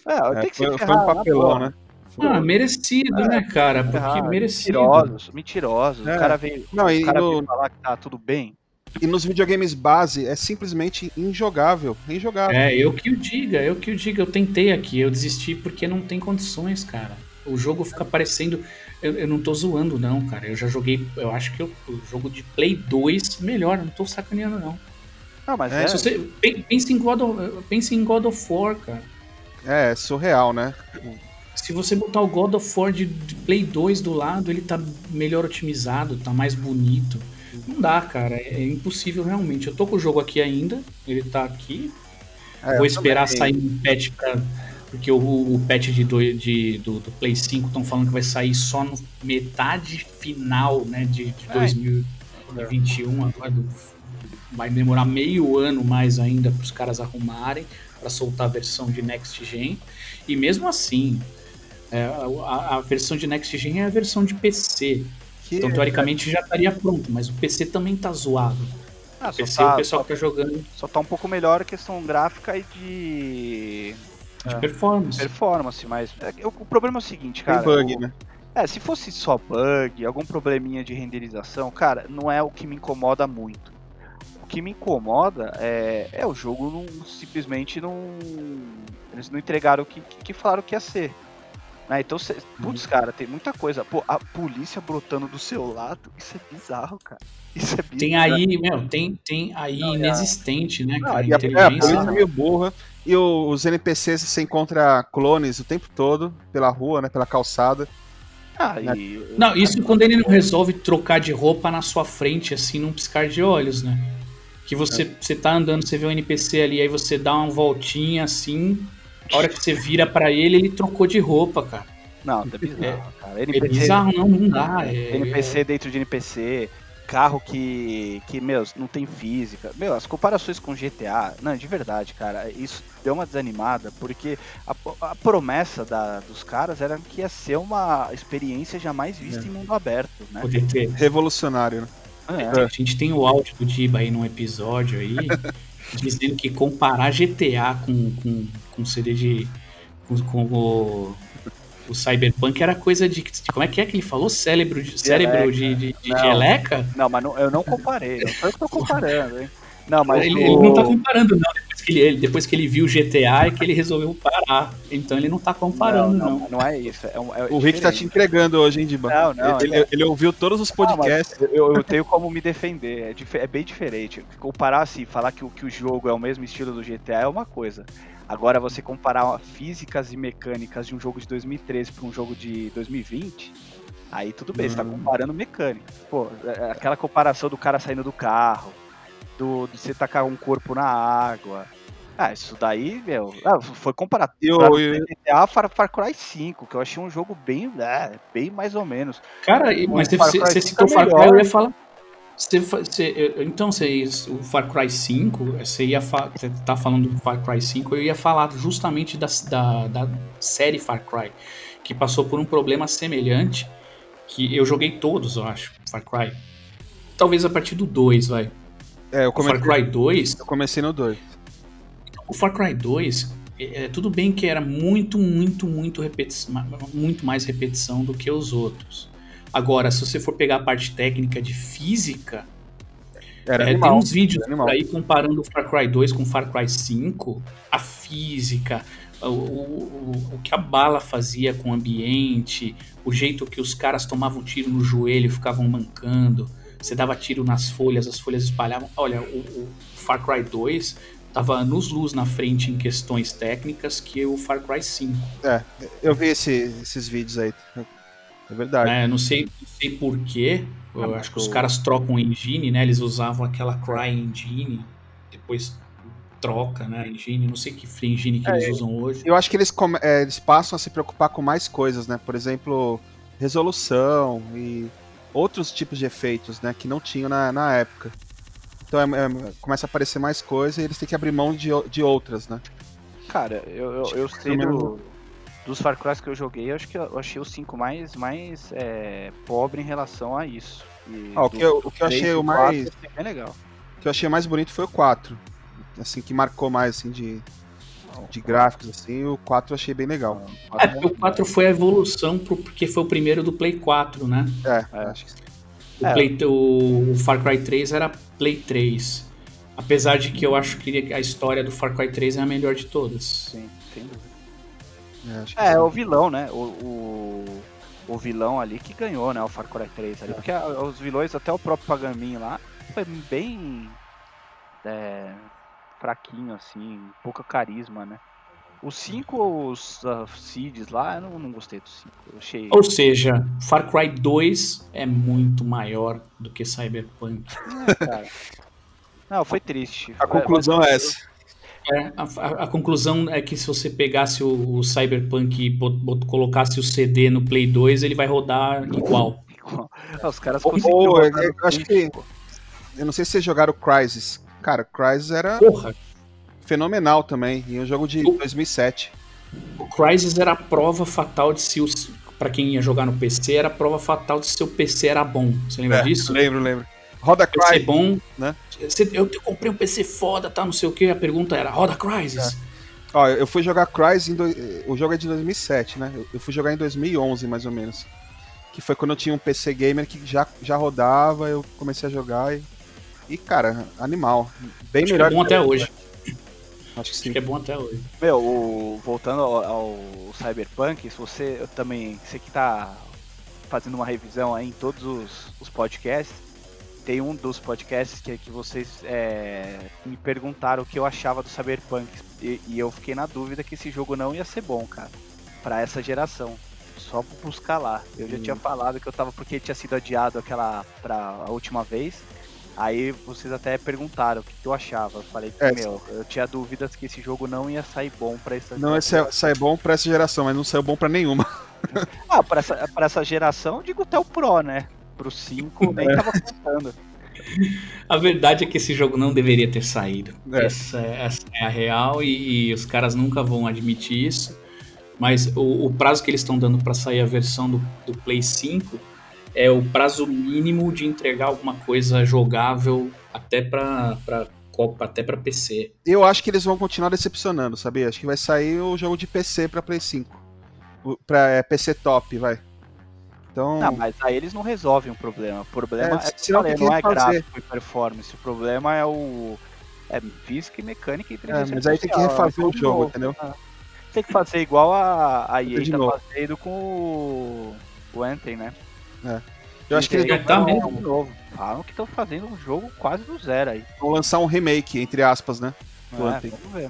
É, É, tem que foi, ser foi um papelão, né? Ah, merecido, né, cara? Porque merecido. Mentirosos, mentirosos. É. O cara veio, Não, e o cara no- veio falar que tá tudo bem. E nos videogames base é simplesmente injogável. Injogável. É, eu que o diga, eu que o diga. Eu tentei aqui, eu desisti porque não tem condições, cara. O jogo fica parecendo. Eu, eu não tô zoando, não, cara. Eu já joguei. Eu acho que eu- o jogo de Play 2 melhor, não tô sacaneando, não. Não, mas É, é, Se você, pen- pense, em God of, pense em God of War, cara. É, surreal, né? Se você botar o God of War de, de Play 2 do lado, ele tá melhor otimizado, tá mais bonito. Não dá, cara. É impossível realmente. Eu tô com o jogo aqui ainda. Ele tá aqui. É, Vou esperar também. sair um patch pra. Porque o, o patch de do, de, do, do Play 5 estão falando que vai sair só no metade final né, de, de É. 2021. Agora do- vai demorar meio ano mais ainda para os caras arrumarem para soltar a versão de Next Gen. E mesmo assim, é, a, a versão de Next Gen é a versão de PC. Que- Então, teoricamente, já estaria pronto, mas o PC também tá zoado. Ah, O só, PC, tá, o pessoal só, que tá jogando só tá um pouco melhor a questão gráfica e de de É. performance. performance, mas é, o, o problema é o seguinte, Tem cara. bug, o- né? É, se fosse só bug, algum probleminha de renderização, cara, não é o que me incomoda muito. O que me incomoda é, é o jogo não, simplesmente não. Eles não entregaram o que, que, que falaram que ia ser. Né? Então, cê, putz, cara, tem muita coisa. Pô, a polícia brotando do seu lado, isso é bizarro, cara. Isso é bizarro. Tem aí, meu, tem, tem aí Não, é inexistente, né, Ah, cara? e a, é, a polícia é meio burra. E os NPCs você encontra clones o tempo todo, pela rua, né? Pela calçada. Ah, e, Não, isso quando ele não resolve trocar de roupa na sua frente, assim, num piscar de olhos, né? Que você, É. você tá andando, você vê um NPC ali, aí você dá uma voltinha assim, a hora que você vira pra ele, ele trocou de roupa, cara. Não, é bizarro, cara. É NPC, bizarro, não, não dá. É, NPC dentro de NPC, carro que, que, meu, não tem física. Meu, as comparações com GTA, não, de verdade, cara, isso deu uma desanimada, porque a, a promessa da, dos caras era que ia ser uma experiência jamais vista em mundo aberto, né? poder ter. Revolucionário, né? É, A gente tem o áudio do Diba aí num episódio aí, dizendo que comparar GTA com, com, com CD de. com, com o, o Cyberpunk era coisa de. Como é que é que ele falou? Cérebro de, cérebro de, de, de Não. geleca? Não, mas não- eu não comparei, não foi eu que tô comparando, hein? Não, mas ele, o- ele não tá comparando, não. Que ele, ele- depois que ele viu o GTA é que ele resolveu parar. Então ele não tá comparando, não. não, não é isso. É, um- é O Rick tá te entregando hoje, hein, Diba? Não, não, ele, é- ele ouviu todos os podcasts. eu, eu tenho como me defender. É, dif- é bem diferente. Comparar assim, falar que, o- que o jogo é o mesmo estilo do GTA é uma coisa. Agora você comparar físicas e mecânicas de um jogo de 2013 para um jogo de 2020, aí tudo bem, você tá Hum. comparando mecânica. Pô, é- aquela comparação do cara saindo do carro, do, de você tacar um corpo na água. Ah, isso daí, meu. ah, foi comparado. E o- pra e- GTA Far, Far Cry 5, que eu achei um jogo bem, é, bem mais ou menos. Cara, e- mas O você, Far você, Cry você 5 citou é Far Cry, eu ia falar. Você, eu- então, você, o Far Cry 5, você ia fa- você tá falando do Far Cry 5, eu ia falar justamente da, da, da série Far Cry, que passou por um problema semelhante, que eu joguei todos, eu acho, Far Cry. Talvez a partir do 2, vai. É, eu O Far comecei, Cry 2, eu comecei no 2. O Far Cry 2, é, é, tudo bem que era muito, muito, muito, muito mais repetição do que os outros. Agora, se você for pegar a parte técnica de física, Era é, tem animal. uns vídeos por aí comparando o Far Cry 2 com o Far Cry 5, a física, o, o, o- o que a bala fazia com o ambiente, o jeito que os caras tomavam tiro no joelho e ficavam mancando, você dava tiro nas folhas, as folhas espalhavam. Olha, o, o Far Cry 2 tava anos luz na frente em questões técnicas que o Far Cry 5. É, eu vi esse- esses vídeos aí. É verdade. né? Não sei, não sei porquê. Eu Ah, acho que os caras trocam engine, né? Eles usavam aquela Cry Engine, depois troca, né? Engine, não sei que free engine que É, eles usam hoje. Eu acho que eles, é, eles passam a se preocupar com mais coisas, né? Por exemplo, resolução e outros tipos de efeitos, né? Que não tinham na, na época. Então é- é- começa a aparecer mais coisa e eles têm que abrir mão de, de outras, né? Cara, eu, eu, eu sei do, dos Far Cry que eu joguei, eu acho que eu achei o 5 mais, mais é, pobre em relação a isso. Ah, o que eu- o que eu achei o mais- bem legal. O que eu achei mais bonito foi o 4. Assim, que marcou mais, assim, de, de gráficos, assim. O 4 eu achei bem legal. É, o 4 foi a evolução pro- porque foi o primeiro do Play 4, né? É, É. acho que O, É. Play, o, Far Cry 3 era Play 3. Apesar de que eu acho que a história do Far Cry 3 é a melhor de todas. Sim, sem dúvida. é, É, sim. o vilão, né? O, o, o vilão ali que ganhou, né? O Far Cry 3 ali. Porque a- os vilões, até o próprio Pagamin lá, foi bem é, fraquinho, assim, pouca carisma, né? O 5, os uh, seeds lá, eu não, não gostei do 5. Eu achei. Ou seja, Far Cry 2 é muito maior do que Cyberpunk. É. Não, foi triste. A conclusão é essa. É, a, a- a conclusão é que se você pegasse o, o Cyberpunk e bot- bot- colocasse o CD no Play 2, ele vai rodar igual. Ah, Os caras Ou- conseguiram. ou, rodar eu no acho que- Eu não sei se vocês jogaram Crysis. Cara, Crysis era Porra, fenomenal também. E um jogo de O- 2007. o Crysis era a prova fatal de se os. Pra quem ia jogar no PC, era a prova fatal de se o PC era bom. Você lembra disso? Lembro, lembro. Roda PC Crysis. bom. né? Eu, eu comprei um PC foda, tá? Não sei o que. A pergunta era: roda Crysis? Ó, eu fui jogar Crysis, em do... o jogo é de 2007, né? Eu- fui jogar em 2011, mais ou menos. Que foi quando eu tinha um PC gamer que já, já rodava, eu comecei a jogar e... E, cara, animal. Bem Acho que melhor é bom até hoje. Acho que sim. Acho que é bom até hoje. Meu, o- voltando ao, ao Cyberpunk, se você eu também. Você que tá fazendo uma revisão aí em todos os, os podcasts, tem um dos podcasts que, que vocês é, me perguntaram o que eu achava do Cyberpunk. E, e eu fiquei na dúvida que esse jogo não ia ser bom, cara. Pra essa geração. Só pra buscar lá. Eu já tinha falado que eu tava. Porque tinha sido adiado aquela. pra a última vez. Aí vocês até perguntaram o que, que eu achava. Eu falei que, É, meu, eu tinha dúvidas que esse jogo não ia sair bom pra essa Não, esse é, sai bom pra essa geração, mas não saiu bom pra nenhuma. Ah, pra essa, pra essa geração, eu digo até o Pro, né? Pro 5 nem tava contando. A verdade é que esse jogo não deveria ter saído. É. Essa, essa é a real e, e os caras nunca vão admitir isso. Mas o, o prazo que eles estão dando para sair a versão do, do Play 5 é o prazo mínimo de entregar alguma coisa jogável até para até para PC. Eu acho que eles vão continuar decepcionando, sabia? Acho que vai sair o jogo de PC pra Play 5. O- Pra é, PC top, vai. Então. Não, mas aí eles não resolvem o problema. O problema É, é, que falei, não é refazer. gráfico e performance. O problema é o. É física e mecânica e é, mas aí tem que refazer o jogo, novo. entendeu? Tem que fazer igual a, a EA tá fazendo com o, o Anthem, né? Eu acho que eles vão, tá um mesmo. novo. Falam que estão fazendo um jogo quase do zero aí. vão lançar um remake, entre aspas, né? Do É, Anthem. vamos ver.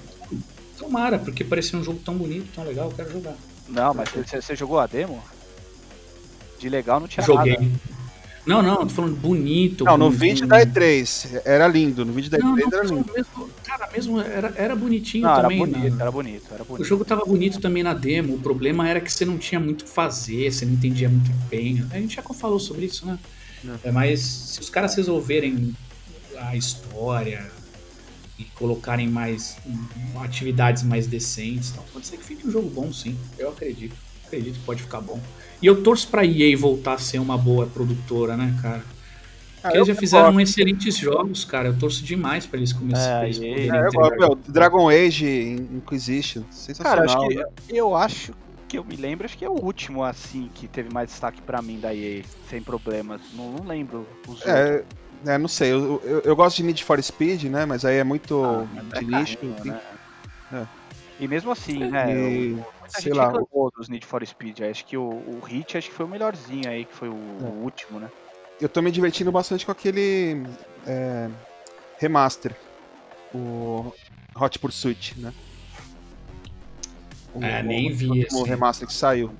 Tomara, porque parecia um jogo tão bonito, tão legal, eu quero jogar. Não, mas você, você jogou a demo? De legal não tinha Joguei. nada. Não, não, tô falando bonito. Não, no com- vídeo da E3 era lindo. No vídeo da Não, E3 não, era lindo. mesmo- cara, mesmo era, era bonitinho Não, era também. bonito, né? era bonito, era O bonito. jogo tava bonito também na demo. O problema era que você não tinha muito o que fazer, você não entendia muito bem. A gente já falou sobre isso, né? É, mas se os caras resolverem a história e colocarem mais atividades mais decentes, tal, pode ser que fique um jogo bom, sim. Eu acredito. Acredito que pode ficar bom. E eu torço pra EA voltar a ser uma boa produtora, né, cara? Ah, Porque eu eles já fizeram excelentes jogos, cara. Eu torço demais pra eles começarem. É, É, eu gosto, Dragon Age Inquisition, Cara, sensacional. acho que eu acho que eu me lembro, acho que é o último assim que teve mais destaque pra mim da EA, sem problemas. Não, não lembro os outros. É, é, não sei, eu, eu, eu gosto de Need for Speed, né? Mas aí é muito Ah, de é nicho. né? É. E mesmo assim, né? E, o- Muita sei gente lá, reclamou dos Need for Speed. Acho que o, o Hit acho que foi o melhorzinho aí, que foi o, É. o último, né? eu tô me divertindo bastante com aquele é, remaster, o Hot Pursuit, né? O, É, nem vi o último esse. remaster que saiu.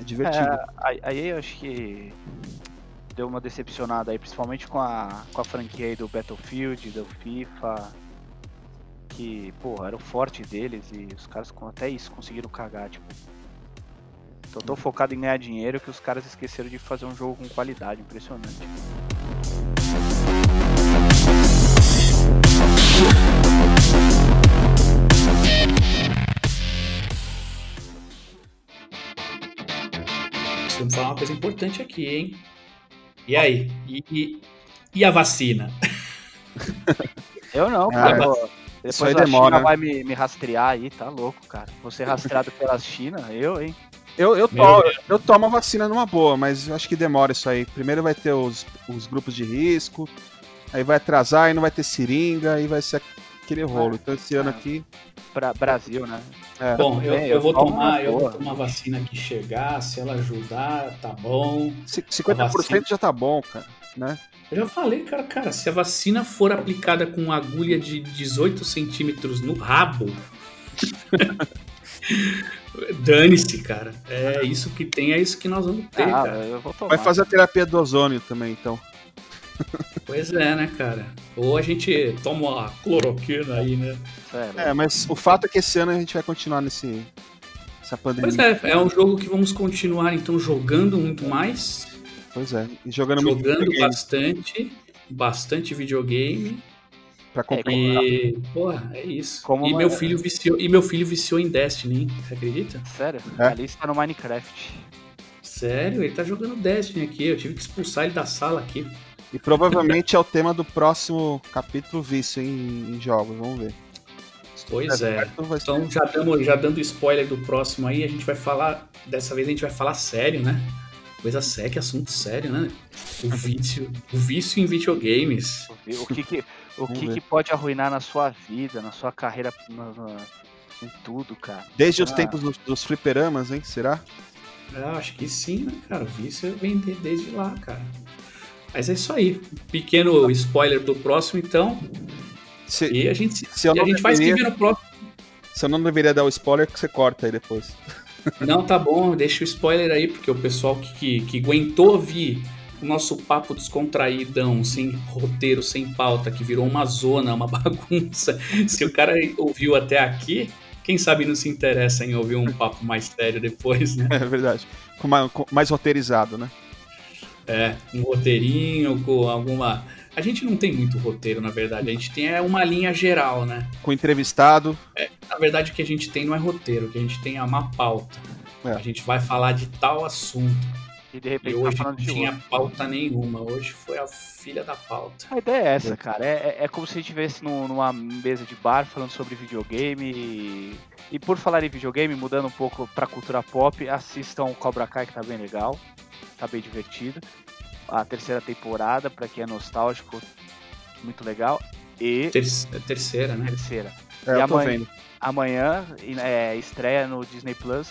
É divertido. É, a, a EA eu acho que deu uma decepcionada aí, principalmente com a, com a franquia aí do Battlefield, do FIFA. Que, pô, era o forte deles e os caras com até isso conseguiram cagar, tipo. Tô tão focado em ganhar dinheiro que os caras esqueceram de fazer um jogo com qualidade, impressionante. Precisamos falar uma coisa importante aqui, hein? E aí? E, e- e a vacina? Eu não, Ah, cara. mas pô. isso Depois aí a demora. China vai me, me rastrear aí, tá louco, cara. Você rastreado pela China, eu, hein? Eu, eu, tomo, eu tomo a vacina numa boa, mas eu acho que demora isso aí. Primeiro vai ter os, os grupos de risco, aí vai atrasar, aí não vai ter seringa, aí vai ser aquele rolo. Então esse ano é. aqui. Pra Brasil, né? É, Bom, eu, bem, eu vou tomar, eu vou tomar a vacina que chegar, se ela ajudar, tá bom. c- 50% já tá bom, cara. Né? Eu já falei, cara, cara, se a vacina for aplicada com uma agulha de 18 centímetros no rabo, Dane-se, cara. É isso que tem, é isso que nós vamos ter, Ah, cara. eu vou tomar. Vai fazer a terapia do ozônio também, então. Pois é, né, cara? Ou a gente toma uma cloroquina aí, né? É, mas o fato é que esse ano a gente vai continuar nesse. Essa pandemia. Pois é, é um jogo que vamos continuar então jogando muito mais, Pois é. E jogando muito jogando videogame bastante, bastante videogame pra comprar. e, porra, é isso. Como e meu filho viciou, e meu filho viciou em Destiny, hein? Você acredita? Sério? É. Ali está no Minecraft. Sério, ele tá jogando Destiny aqui, eu tive que expulsar ele da sala aqui. E provavelmente é o tema do próximo capítulo vício em, em jogos. Vamos ver. Pois é. certo, Então já dando, já dando spoiler do próximo aí, a gente vai falar, dessa vez a gente vai falar sério, né? Coisa séria, assunto sério, né? O vício, o vício em videogames. O que que, o que, que pode arruinar na sua vida, na sua carreira, na- na- em tudo, cara. Desde os Ah. tempos dos, dos fliperamas, hein? Será? Eu acho que sim, né, cara? O vício vem de- desde lá, cara. Mas é isso aí. Pequeno spoiler do próximo, então. Se, E a gente, Se eu e a gente vai deveria- ver no próximo. se eu não deveria dar o spoiler, que você corta aí depois. Não, tá bom, deixa o spoiler aí, porque o pessoal que, que, que aguentou ouvir o nosso papo descontraídão, sem roteiro, sem pauta, que virou uma zona, uma bagunça. Se o cara ouviu até aqui, quem sabe não se interessa em ouvir um papo mais sério depois, né? É verdade. Com mais, com mais roteirizado, né? É, um roteirinho com alguma. A gente não tem muito roteiro, na verdade. A gente tem é uma linha geral, né? Com entrevistado. Na verdade, o que a gente tem não é roteiro, o que a gente tem é uma pauta. É. A gente vai falar de tal assunto. E de E repente tá hoje não falando de tinha outro. pauta nenhuma. Hoje foi a filha da pauta. A ideia é essa, cara. É, é- é como se a gente estivesse num- numa mesa de bar falando sobre videogame. E, e por falar em videogame, mudando um pouco pra cultura pop, assistam Cobra Kai, que tá bem legal. Tá bem divertido. A terceira temporada, pra quem é nostálgico, muito legal. E Ter- terceira, né? terceira. É, E eu tô amanhã? vendo. Amanhã é, estreia no Disney Plus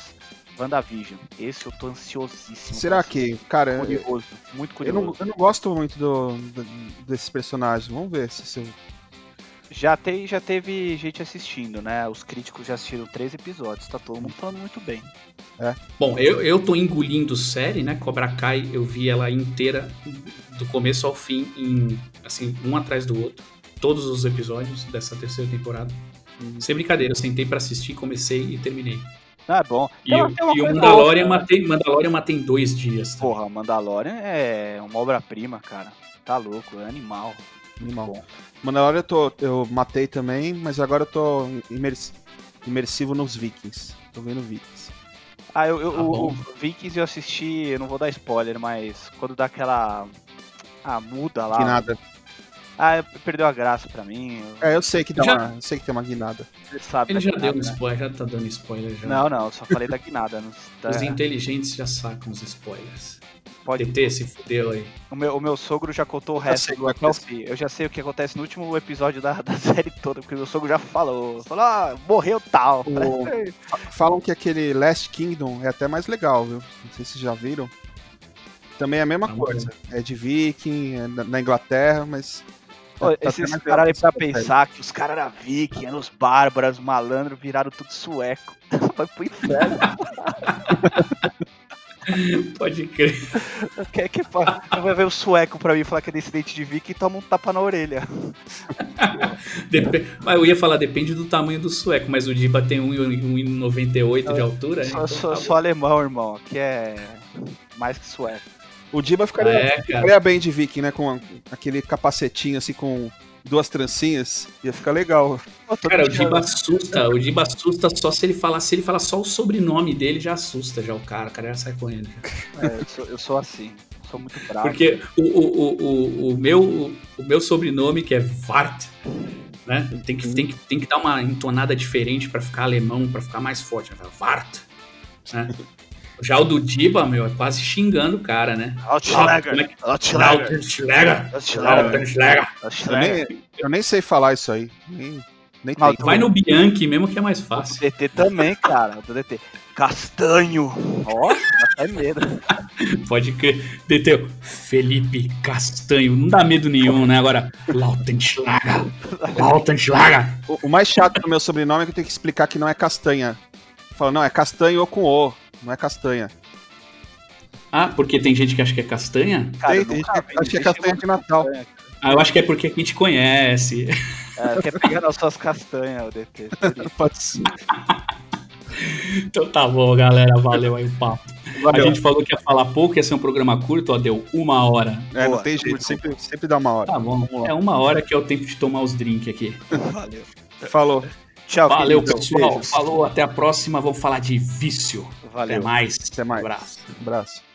WandaVision. Esse eu tô ansiosíssimo. Será que, cara, eu, Curioso, muito eu curioso. não, eu não gosto muito do, do- desses personagens. Vamos ver se, se eu- Já, tem, já teve gente assistindo, né? Os críticos já assistiram três episódios, tá todo mundo falando muito bem. Bom, eu, eu tô engolindo série, né? Cobra Kai, eu vi ela inteira, do começo ao fim, em, assim, um atrás do outro. Todos os episódios dessa terceira temporada. Uhum. Sem brincadeira, eu sentei pra assistir, comecei e terminei. Ah, é bom. E, uma e o Mandalorian, outra, né? matei, Mandalorian eu matei em dois dias. tá? Porra, Mandalorian é uma obra-prima, cara. Tá louco, é animal. Muito Animal. bom. Mandalorian eu, tô, eu matei também, mas agora eu tô imers- imersivo nos Vikings. Tô vendo Vikings. Ah, eu, eu- Tá o, o Vikings eu assisti, eu não vou dar spoiler, mas quando dá aquela. Ah, muda lá. Que nada. Ah, perdeu a graça pra mim. eu- É, eu sei que dá Já- uma, eu sei que tem uma guinada. Você sabe Ele já guinada, deu um né? spoiler, já tá dando spoiler já. Não, não, eu só falei da guinada. Não, tá- Os inteligentes já sacam os spoilers. Pode TT se fudeu aí. O meu, o meu sogro já contou o Já resto do acontece. Eu já sei o que acontece no último episódio da, da série toda, porque o meu sogro já falou. Falou, ah, morreu tal. O- Fa- Falam que aquele Last Kingdom é até mais legal, viu? Não sei se vocês já viram. Também é a mesma coisa. É de viking, é na Inglaterra, mas. Pô, tá- tá esses caras aí pra pensar que os caras eram viking, eram os bárbaros, malandros, viraram tudo sueco. Foi pro inferno. Pode crer. Quer que fa- vai ver o sueco pra mim falar que é descendente de viking e toma um tapa na orelha. Dep- Mas eu ia falar, depende do tamanho do sueco, mas o Diba tem 1,98 de altura. né? Sou, Então sou, tá sou alemão, irmão. Aqui é mais que sueco. O Diba ficaria, É, ficaria bem de viking, né? Com aquele capacetinho assim com duas trancinhas. Ia ficar legal. Cara, o Diba assusta. O Diba assusta só se ele falar. Se ele falar só o sobrenome dele, já assusta já o cara. O cara já sai correndo. É, eu, sou, eu sou assim. Sou muito bravo. Porque o, o, o, o, o meu, o meu sobrenome, que é Vart, né? Tem que, tem, que, tem que dar uma entonada diferente pra ficar alemão, pra ficar mais forte. Né? Vart. Né? Já o do Diba, meu, é quase xingando o cara, né? Outschlager. Outschlager. Outschlager. Eu nem, sei falar isso aí. Nem, nem Não, tento. Vai no Bianchi mesmo que é mais O fácil. DT também, cara. O DT. Castanho. Ó, dá até medo. Pode crer. Deteu. Felipe Castanho. Não dá medo nenhum, né? Agora, Lautenschläger. Lautenschläger. O, o mais chato do meu sobrenome é que eu tenho que explicar que não é castanha. Falando, não, é castanho ou com O, não é castanha. Ah, porque tem gente que acha que é castanha? Cara, Tem- eu tem gente que acha que é castanha de Natal. castanha. Ah, eu acho que é porque a gente conhece. É, quer pegar nas suas castanhas, o DT. isso. Pode ser. Então tá bom, galera. Valeu aí o papo. A Valeu. gente falou que ia falar pouco, ia ser um programa curto, ó, deu uma hora. É, não Boa, tem jeito, sempre, sempre dá uma hora. Tá bom. É uma hora que é o tempo de tomar os drinks aqui. Valeu. Falou. Tchau, Valeu, pessoal. beijos. Falou, até a próxima. Vamos falar de vício. Valeu. Até mais. Até mais. Um abraço. Abraço.